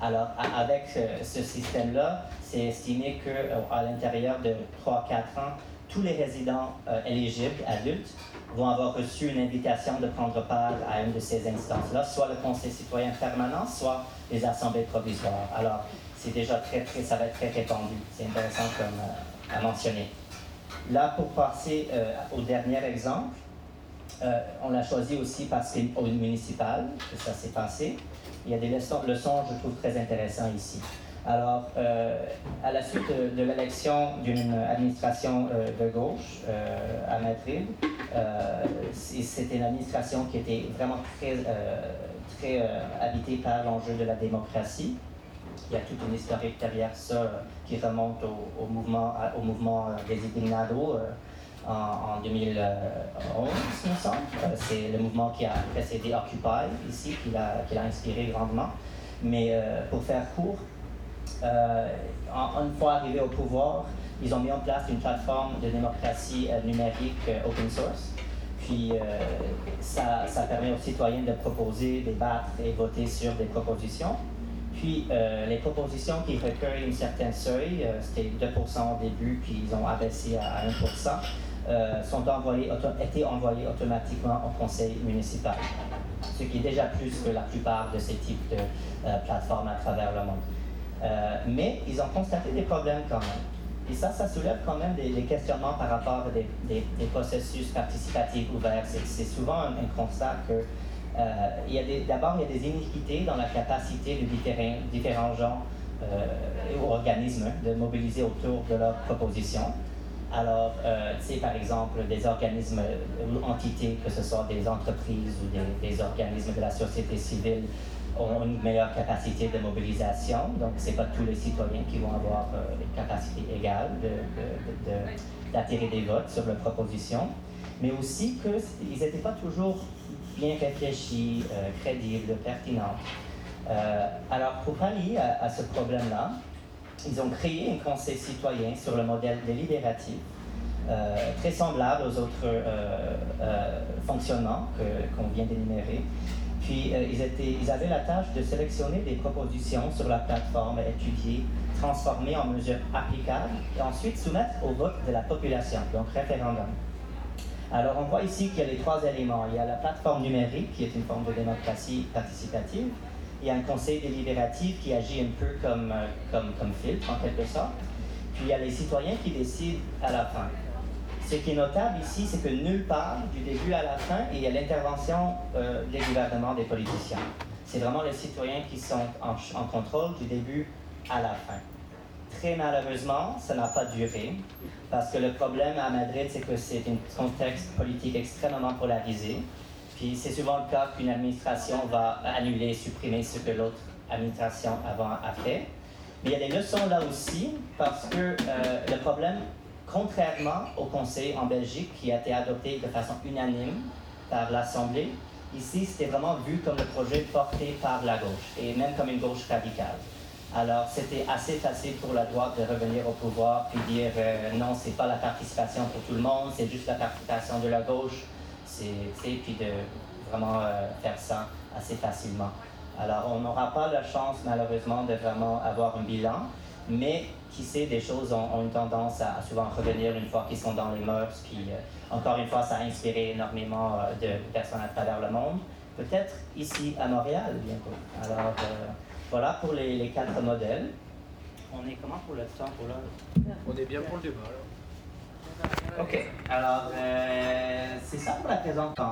Alors, avec ce système-là, c'est estimé qu'à euh, l'intérieur de 3-4 ans, tous les résidents euh, éligibles, adultes, vont avoir reçu une invitation de prendre part à une de ces instances-là, soit le conseil citoyen permanent, soit les assemblées provisoires. Alors, c'est déjà très, très, ça va être très répandu. C'est intéressant comme, à mentionner. Là, pour passer au dernier exemple, on l'a choisi aussi parce qu'au municipal, que ça s'est passé. Il y a des leçons, leçons, je trouve, très intéressantes ici. Alors, euh, à la suite de, l'élection d'une administration euh, de gauche euh, à Madrid, c'était une administration qui était vraiment très, très habitée par l'enjeu de la démocratie. Il y a toute une historique derrière ça qui remonte au, mouvement, au mouvement des Indignados en, 2011, il me semble. C'est le mouvement qui a précédé Occupy ici, qui l'a inspiré grandement. Mais pour faire court, euh, une fois arrivés au pouvoir, ils ont mis en place une plateforme de démocratie euh, numérique euh, open source. Puis ça, permet aux citoyens de proposer, débattre et voter sur des propositions. Puis les propositions qui recueillent une certaine seuil, c'était 2% au début, puis ils ont abaissé à 1%, sont envoyées, été envoyées automatiquement au conseil municipal, ce qui est déjà plus que la plupart de ces types de plateformes à travers le monde. Euh, mais ils ont constaté des problèmes quand même. Et ça, ça soulève quand même des, questionnements par rapport à des, processus participatifs ouverts. C'est souvent un, constat que euh, d'abord, il y a des iniquités dans la capacité de différents, différents gens euh, ou organismes de mobiliser autour de leurs propositions. Alors, euh, tu par exemple, des organismes ou entités, que ce soit des entreprises ou des organismes de la société civile, ont une meilleure capacité de mobilisation. Donc, ce n'est pas tous les citoyens qui vont avoir euh, les capacités égales d'attirer de, des votes sur leurs propositions, mais aussi qu'ils n'étaient pas toujours bien réfléchis, euh, crédibles, pertinents. Euh, alors, pour pallier à, ce problème-là, ils ont créé un conseil citoyen sur le modèle délibératif, très semblable aux autres fonctionnements qu'on vient d'énumérer, puis euh, ils, avaient la tâche de sélectionner des propositions sur la plateforme, étudier, transformer en mesures applicables et ensuite soumettre au vote de la population, donc référendum. Alors on voit ici qu'il y a les trois éléments. Il y a la plateforme numérique qui est une forme de démocratie participative. Il y a un conseil délibératif qui agit un peu comme, euh, comme filtre en quelque sorte. Puis il y a les citoyens qui décident à la fin. Ce qui est notable ici, c'est que nulle part, du début à la fin, il y a l'intervention euh, des gouvernements, des politiciens. C'est vraiment les citoyens qui sont en, contrôle du début à la fin. Très malheureusement, ça n'a pas duré, parce que le problème à Madrid, c'est que c'est un contexte politique extrêmement polarisé. Puis c'est souvent le cas qu'une administration va annuler, supprimer ce que l'autre administration a fait. Mais il y a des leçons là aussi, parce que euh, le problème Contrairement au Conseil en Belgique qui a été adopté de façon unanime par l'Assemblée, ici c'était vraiment vu comme le projet porté par la gauche et même comme une gauche radicale. Alors c'était assez facile pour la droite de revenir au pouvoir puis dire euh, non, c'est pas la participation pour tout le monde, c'est juste la participation de la gauche, c'est puis de vraiment euh, faire ça assez facilement. Alors on n'aura pas la chance malheureusement de vraiment avoir un bilan, mais qui sait, des choses ont, une tendance à, souvent revenir une fois qu'ils sont dans les mœurs. Puis, euh, encore une fois, ça a inspiré énormément euh, de personnes à travers le monde. Peut-être ici à Montréal bientôt. Alors, euh, voilà pour les, quatre modèles. On est comment pour le temps pour l'heure? On est bien pour le débat. OK. Alors, c'est ça pour la présentation.